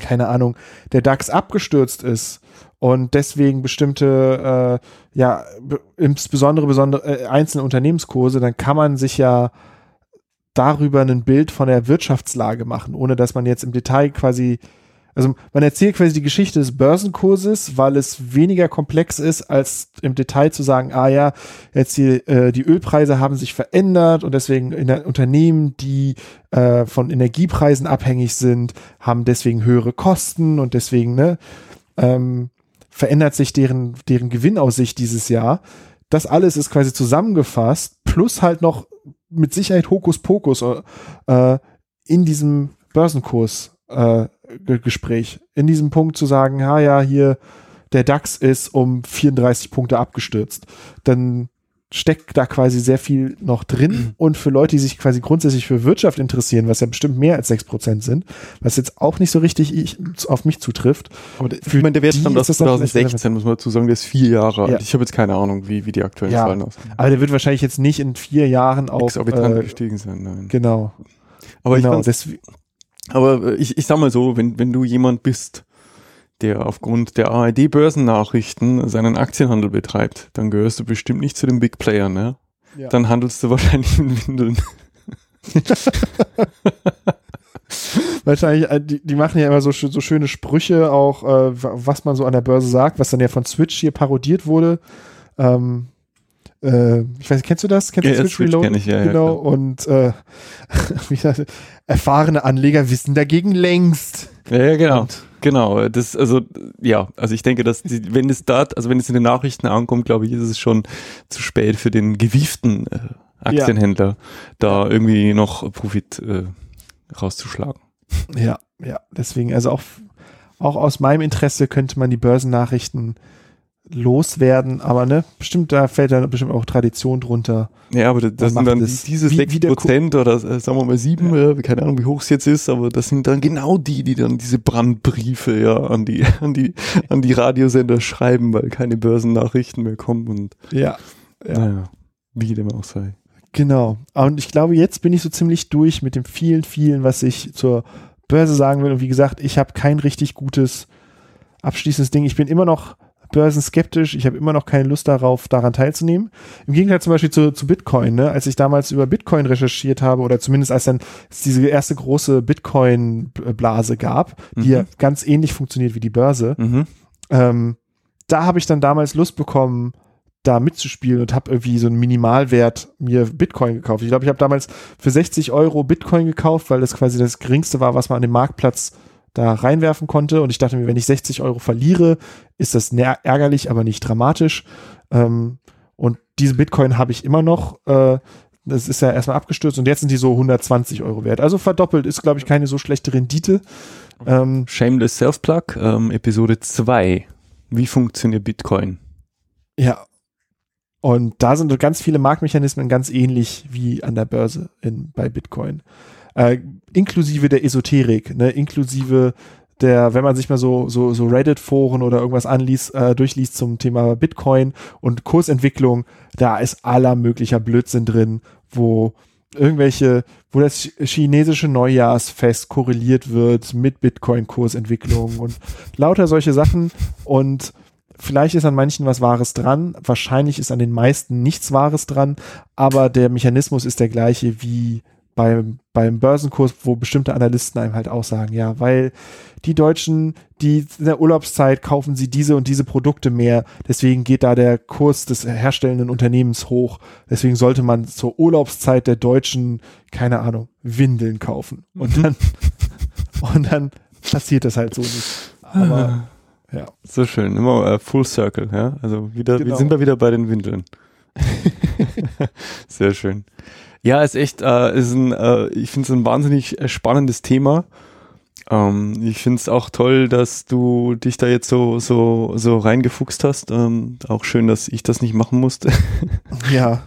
keine Ahnung, der DAX abgestürzt ist und deswegen bestimmte, äh, ja, be- insbesondere besondere äh, einzelne Unternehmenskurse, dann kann man sich ja darüber ein Bild von der Wirtschaftslage machen, ohne dass man jetzt im Detail quasi, also man erzählt quasi die Geschichte des Börsenkurses, weil es weniger komplex ist, als im Detail zu sagen, ah ja, jetzt die, äh, die Ölpreise haben sich verändert und deswegen in der Unternehmen, die äh, von Energiepreisen abhängig sind, haben deswegen höhere Kosten und deswegen, ne, ähm, verändert sich deren, deren Gewinnaussicht dieses Jahr. Das alles ist quasi zusammengefasst, plus halt noch mit Sicherheit Hokuspokus äh, in diesem Börsenkurs äh, Ge- Gespräch. In diesem Punkt zu sagen, ja, ja, hier der DAX ist um 34 Punkte abgestürzt. Dann steckt da quasi sehr viel noch drin und für Leute, die sich quasi grundsätzlich für Wirtschaft interessieren, was ja bestimmt mehr als 6% sind, was jetzt auch nicht so richtig ich, auf mich zutrifft, Aber der, ich meine, der Wert stammt aus das dann vielleicht 2016, muss man dazu sagen, der ist vier Jahre alt. Ja. Ich habe jetzt keine Ahnung, wie, wie die aktuellen Ja. Zahlen aussehen. aber der wird wahrscheinlich jetzt nicht in vier Jahren auf Exorbitant äh, gestiegen sein, nein. genau, Aber ich genau, fand's- deswegen, Aber äh, ich, ich sag mal so, wenn, wenn du jemand bist, der aufgrund der ARD-Börsennachrichten seinen Aktienhandel betreibt, dann gehörst du bestimmt nicht zu den Big Playern, ne? Ja. Dann handelst du wahrscheinlich in Windeln. Wahrscheinlich, äh, die, die machen ja immer so, so schöne Sprüche, auch äh, wa- was man so an der Börse sagt, was dann ja von Switch hier parodiert wurde. Ähm, äh, ich weiß kennst du das? Kennst Ja, du ja, Switch, Reloaded? kenn ich, ja, ja, Genau, klar. und äh, wie gesagt, erfahrene Anleger wissen dagegen längst. Ja, ja, genau. Und- Genau, das, also, ja, also ich denke, dass, die, wenn es da, also wenn es in den Nachrichten ankommt, glaube ich, ist es schon zu spät für den gewieften äh, Aktienhändler, da irgendwie noch Profit äh, rauszuschlagen. Ja, ja, deswegen, also auch, auch aus meinem Interesse könnte man die Börsennachrichten loswerden, aber ne, bestimmt, da fällt dann bestimmt auch Tradition drunter. Ja, aber das, das sind dann es diese sechs Prozent oder äh, sagen wir mal sieben, äh, keine Ahnung, wie hoch es jetzt ist, aber das sind dann genau die, die dann diese Brandbriefe ja an die, an die, an die Radiosender schreiben, weil keine Börsennachrichten mehr kommen und Ja, ja. naja, wie dem auch sei. Genau. Und ich glaube, jetzt bin ich so ziemlich durch mit dem vielen, vielen, was ich zur Börse sagen will. Und wie gesagt, ich habe kein richtig gutes abschließendes Ding. Ich bin immer noch börsenskeptisch. Ich habe immer noch keine Lust darauf, daran teilzunehmen. Im Gegenteil zum Beispiel zu, zu Bitcoin. Ne? Als ich damals über Bitcoin recherchiert habe oder zumindest als dann es diese erste große Bitcoin-Blase gab, die Mhm. ja ganz ähnlich funktioniert wie die Börse, Mhm. ähm, da habe ich dann damals Lust bekommen, da mitzuspielen und habe irgendwie so einen Minimalwert mir Bitcoin gekauft. Ich glaube, ich habe damals für 60 Euro Bitcoin gekauft, weil das quasi das geringste war, was man an dem Marktplatz da reinwerfen konnte. Und ich dachte mir, wenn ich 60 Euro verliere, ist das ärgerlich, aber nicht dramatisch. Ähm, und diese Bitcoin habe ich immer noch. Äh, das ist ja erstmal abgestürzt und jetzt sind die so 120 Euro wert. Also verdoppelt ist, glaube ich, keine so schlechte Rendite. Ähm, Shameless Self-Plug, ähm, Episode 2. Wie funktioniert Bitcoin? Ja. Und da sind ganz viele Marktmechanismen ganz ähnlich wie an der Börse in, bei Bitcoin. Äh, inklusive der Esoterik, ne, inklusive der, wenn man sich mal so, so, so Reddit-Foren oder irgendwas anliest, äh, durchliest zum Thema Bitcoin und Kursentwicklung, da ist aller möglicher Blödsinn drin, wo irgendwelche, wo das chinesische Neujahrsfest korreliert wird mit Bitcoin-Kursentwicklung und lauter solche Sachen. Und vielleicht ist an manchen was Wahres dran, wahrscheinlich ist an den meisten nichts Wahres dran, aber der Mechanismus ist der gleiche wie beim, beim Börsenkurs, wo bestimmte Analysten einem halt auch sagen, ja, weil die Deutschen, die in der Urlaubszeit kaufen sie diese und diese Produkte mehr, deswegen geht da der Kurs des herstellenden Unternehmens hoch. Deswegen sollte man zur Urlaubszeit der Deutschen, keine Ahnung, Windeln kaufen. Und mhm. dann, und dann passiert das halt so nicht. Aber ja. So schön, immer uh, Full Circle, ja. Also wieder, genau. sind wir wieder bei den Windeln. Sehr schön. Ja, ist echt, äh, ist ein, äh, ich finde es ein wahnsinnig äh, spannendes Thema. Ähm, ich finde es auch toll, dass du dich da jetzt so, so, so reingefuchst hast. Ähm, auch schön, dass ich das nicht machen musste. Ja.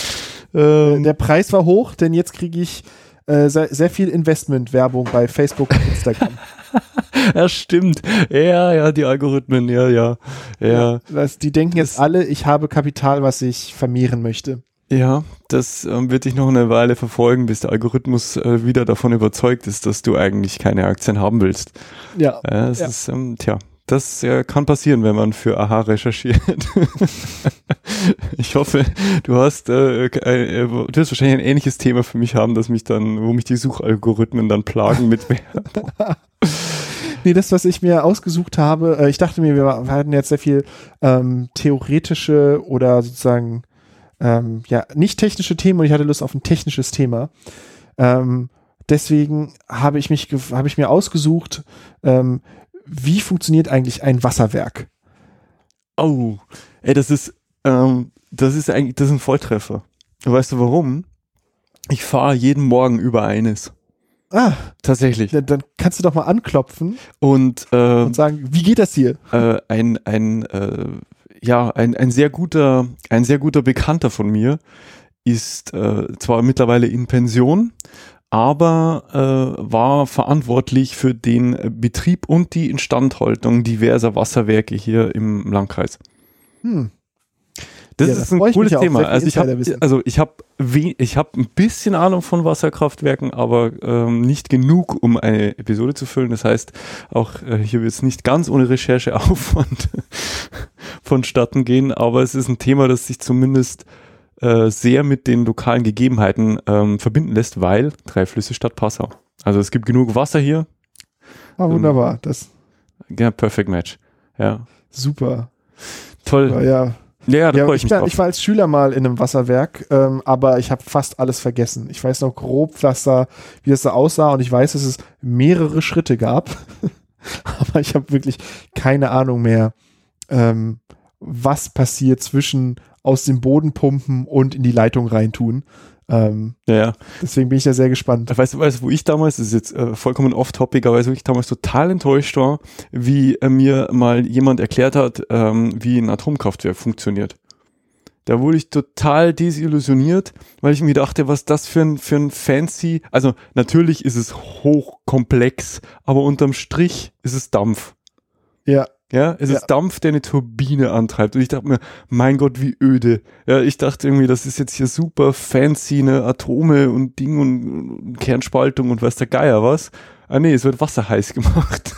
ähm, Der Preis war hoch, denn jetzt kriege ich äh, sehr, sehr viel Investmentwerbung bei Facebook und Instagram. ja, stimmt. Ja, ja, die Algorithmen, ja, ja. Ja. ja die denken jetzt alle, ich habe Kapital, was ich vermehren möchte. Ja, das ähm, wird dich noch eine Weile verfolgen, bis der Algorithmus äh, wieder davon überzeugt ist, dass du eigentlich keine Aktien haben willst. Ja. Äh, das ja. ist, ähm, tja, das äh, kann passieren, wenn man für Aha recherchiert. ich hoffe, du hast, äh, äh, du wirst wahrscheinlich ein ähnliches Thema für mich haben, das mich dann, wo mich die Suchalgorithmen dann plagen mit Werbung. nee, das, was ich mir ausgesucht habe, äh, ich dachte mir, wir, wir hatten jetzt sehr viel ähm, theoretische oder sozusagen ähm, ja, nicht technische Themen und ich hatte Lust auf ein technisches Thema. Ähm, deswegen habe ich mich, habe ich mir ausgesucht, ähm, wie funktioniert eigentlich ein Wasserwerk? Oh, ey, das ist, ähm, das ist eigentlich, das ist ein Volltreffer. Weißt du warum? Ich fahre jeden Morgen über eines. Ah, tatsächlich. Dann, dann kannst du doch mal anklopfen und, äh, und sagen, wie geht das hier? Äh, ein ein äh, ja, ein, ein sehr guter, ein sehr guter Bekannter von mir ist äh, zwar mittlerweile in Pension, aber äh, war verantwortlich für den Betrieb und die Instandhaltung diverser Wasserwerke hier im Landkreis. Hm. Das ja, ist das ein cooles Thema. Also ich habe also ich habe ich habe ein bisschen Ahnung von Wasserkraftwerken, aber ähm, nicht genug, um eine Episode zu füllen. Das heißt, auch äh, hier wird es nicht ganz ohne Rechercheaufwand vonstatten gehen, aber es ist ein Thema, das sich zumindest äh, sehr mit den lokalen Gegebenheiten ähm, verbinden lässt, weil drei Flüsse statt Passau. Also es gibt genug Wasser hier. Ah, wunderbar. Das ja, perfect match. Ja. Super. Toll. Ja, ja. Ja, da ja, ich, ich, bin, ich, war als Schüler mal in einem Wasserwerk, ähm, aber ich habe fast alles vergessen. Ich weiß noch grob, was da, wie das da aussah und ich weiß, dass es mehrere Schritte gab, aber ich habe wirklich keine Ahnung mehr, ähm, was passiert zwischen aus dem Boden pumpen und in die Leitung reintun. Ähm, ja. Deswegen bin ich da sehr gespannt. Weißt du, weißt, wo ich damals, das ist jetzt äh, vollkommen off-topic, aber wo ich damals total enttäuscht war, wie äh, mir mal jemand erklärt hat, ähm, wie ein Atomkraftwerk funktioniert. Da wurde ich total desillusioniert, weil ich mir dachte, was das für ein, für ein fancy, also natürlich ist es hochkomplex, aber unterm Strich ist es Dampf. Ja. Ja, es ja. ist Dampf, der eine Turbine antreibt. Und ich dachte mir, mein Gott, wie öde. Ja, ich dachte irgendwie, das ist jetzt hier super fancy, ne, Atome und Ding und Kernspaltung und weiß der Geier was. Ah nee, es wird wasserheiß gemacht.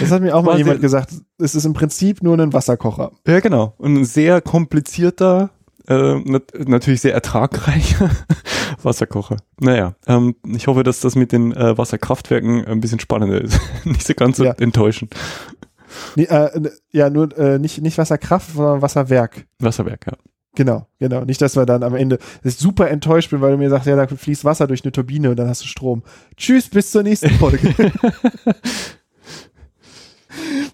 Das hat mir auch mal jemand gesagt. Es ist im Prinzip nur ein Wasserkocher. Ja, genau. Und ein sehr komplizierter, äh, nat natürlich sehr ertragreicher Wasserkocher. Naja, ähm, ich hoffe, dass das mit den äh, Wasserkraftwerken ein bisschen spannender ist. Nicht so ganz so ja. enttäuschend. Nee, äh, ja, nur äh, nicht, nicht Wasserkraft, sondern Wasserwerk. Wasserwerk, ja. Genau, genau. Nicht, dass wir dann am Ende super enttäuscht bin, weil du mir sagst, ja, da fließt Wasser durch eine Turbine und dann hast du Strom. Tschüss, bis zur nächsten Folge.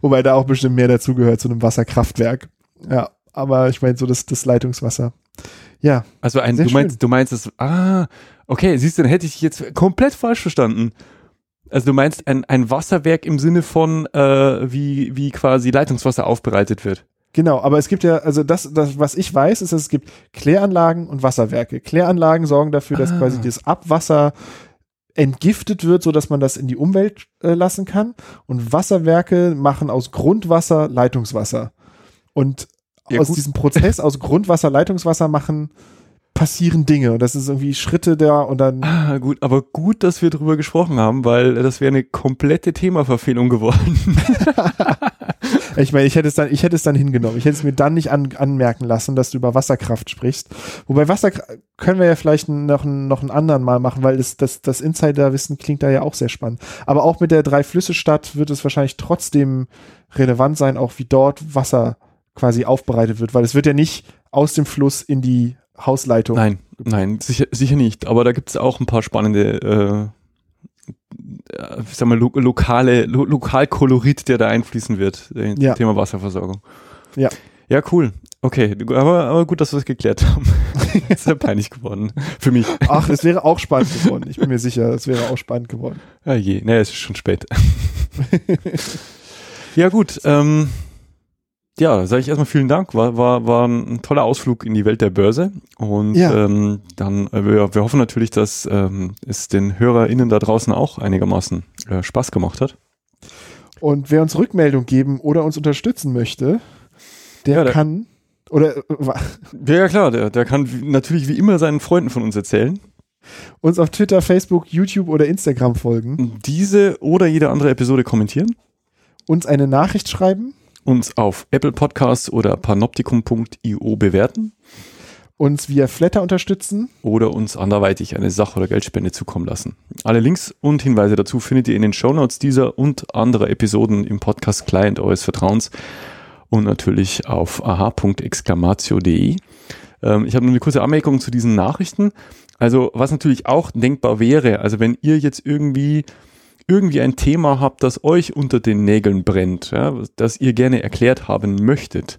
Wobei da auch bestimmt mehr dazugehört zu einem Wasserkraftwerk. Ja, aber ich meine so das, das Leitungswasser. Ja. Also ein, du meinst, du meinst es, ah, okay, siehst du, dann hätte ich dich jetzt komplett falsch verstanden. Also du meinst ein, ein Wasserwerk im Sinne von, äh, wie, wie quasi Leitungswasser aufbereitet wird. Genau, aber es gibt ja, also das, das, was ich weiß, ist, dass es gibt Kläranlagen und Wasserwerke. Kläranlagen sorgen dafür, dass ah. quasi das Abwasser entgiftet wird, so dass man das in die Umwelt äh, lassen kann. Und Wasserwerke machen aus Grundwasser Leitungswasser. Und ja, aus gut. diesem Prozess, aus Grundwasser Leitungswasser machen passieren Dinge und das ist irgendwie Schritte da und dann. Ah, gut, aber gut, dass wir drüber gesprochen haben, weil das wäre eine komplette Themaverfehlung geworden. ich meine, ich hätte es dann, ich hätte es dann hingenommen. Ich hätte es mir dann nicht an, anmerken lassen, dass du über Wasserkraft sprichst. Wobei Wasserkraft können wir ja vielleicht noch, noch einen anderen Mal machen, weil das, das, das Insider-Wissen klingt da ja auch sehr spannend. Aber auch mit der Drei-Flüsse-Stadt wird es wahrscheinlich trotzdem relevant sein, auch wie dort Wasser quasi aufbereitet wird, weil es wird ja nicht aus dem Fluss in die Hausleitung. Nein, nein, sicher, sicher nicht. Aber da gibt es auch ein paar spannende, äh, äh, ich sag mal, lo lokale, lo Lokalkolorit, der da einfließen wird, äh, ja. Thema Wasserversorgung. Ja. Ja, cool. Okay, aber, aber gut, dass wir es geklärt haben. ist ja peinlich geworden. Für mich. Ach, es wäre auch spannend geworden. Ich bin mir sicher, es wäre auch spannend geworden. Ja je, naja, es ist schon spät. ja, gut. Ähm, ja, sage ich erstmal vielen Dank. War, war, war ein toller Ausflug in die Welt der Börse. Und ja. ähm, dann, äh, wir, wir hoffen natürlich, dass ähm, es den HörerInnen da draußen auch einigermaßen äh, Spaß gemacht hat. Und wer uns Rückmeldung geben oder uns unterstützen möchte, der, ja, der kann. Oder ja, ja klar, der, der kann natürlich wie immer seinen Freunden von uns erzählen. Uns auf Twitter, Facebook, YouTube oder Instagram folgen. Diese oder jede andere Episode kommentieren. Uns eine Nachricht schreiben uns auf Apple Podcasts oder panoptikum.io bewerten. Uns via Flatter unterstützen. Oder uns anderweitig eine Sach- oder Geldspende zukommen lassen. Alle Links und Hinweise dazu findet ihr in den Shownotes dieser und anderer Episoden im Podcast Client eures Vertrauens und natürlich auf aha.exclamatio.de. Ähm, ich habe nur eine kurze Anmerkung zu diesen Nachrichten. Also was natürlich auch denkbar wäre, also wenn ihr jetzt irgendwie irgendwie ein Thema habt, das euch unter den Nägeln brennt, ja, das ihr gerne erklärt haben möchtet,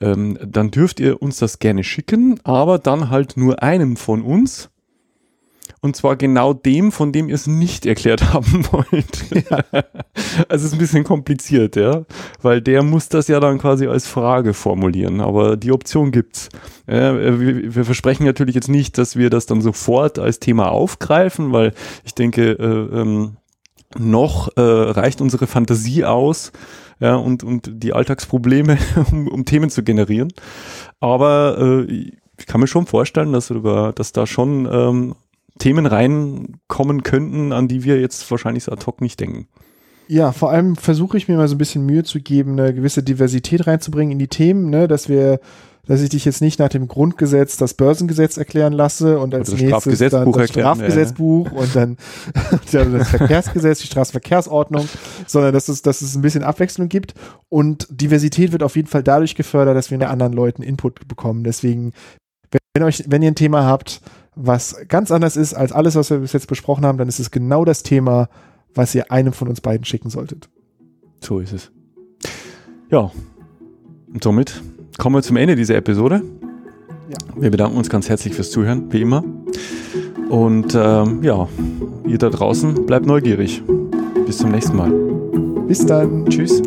ähm, dann dürft ihr uns das gerne schicken, aber dann halt nur einem von uns. Und zwar genau dem, von dem ihr es nicht erklärt haben wollt. Ja. Also es ist ein bisschen kompliziert, ja. Weil der muss das ja dann quasi als Frage formulieren. Aber die Option gibt's. Ja, wir, wir, versprechen natürlich jetzt nicht, dass wir das dann sofort als Thema aufgreifen, weil ich denke, äh, ähm, noch äh, reicht unsere Fantasie aus ja, und, und die Alltagsprobleme, um, um Themen zu generieren. Aber äh, ich kann mir schon vorstellen, dass, sogar, dass da schon ähm, Themen reinkommen könnten, an die wir jetzt wahrscheinlich so ad hoc nicht denken. Ja, vor allem versuche ich mir mal so ein bisschen Mühe zu geben, eine gewisse Diversität reinzubringen in die Themen, ne, dass wir dass ich dich jetzt nicht nach dem Grundgesetz das Börsengesetz erklären lasse und als nächstes dann das Strafgesetzbuch ja. und dann das Verkehrsgesetz, die Straßenverkehrsordnung, sondern dass es, dass es ein bisschen Abwechslung gibt und Diversität wird auf jeden Fall dadurch gefördert, dass wir in anderen Leuten Input bekommen. Deswegen, wenn euch, wenn ihr ein Thema habt, was ganz anders ist als alles, was wir bis jetzt besprochen haben, dann ist es genau das Thema, was ihr einem von uns beiden schicken solltet. So ist es. Ja. Und somit kommen wir zum Ende dieser Episode. Ja. Wir bedanken uns ganz herzlich fürs Zuhören, wie immer. Und ähm, ja, ihr da draußen bleibt neugierig. Bis zum nächsten Mal. Bis dann. Tschüss.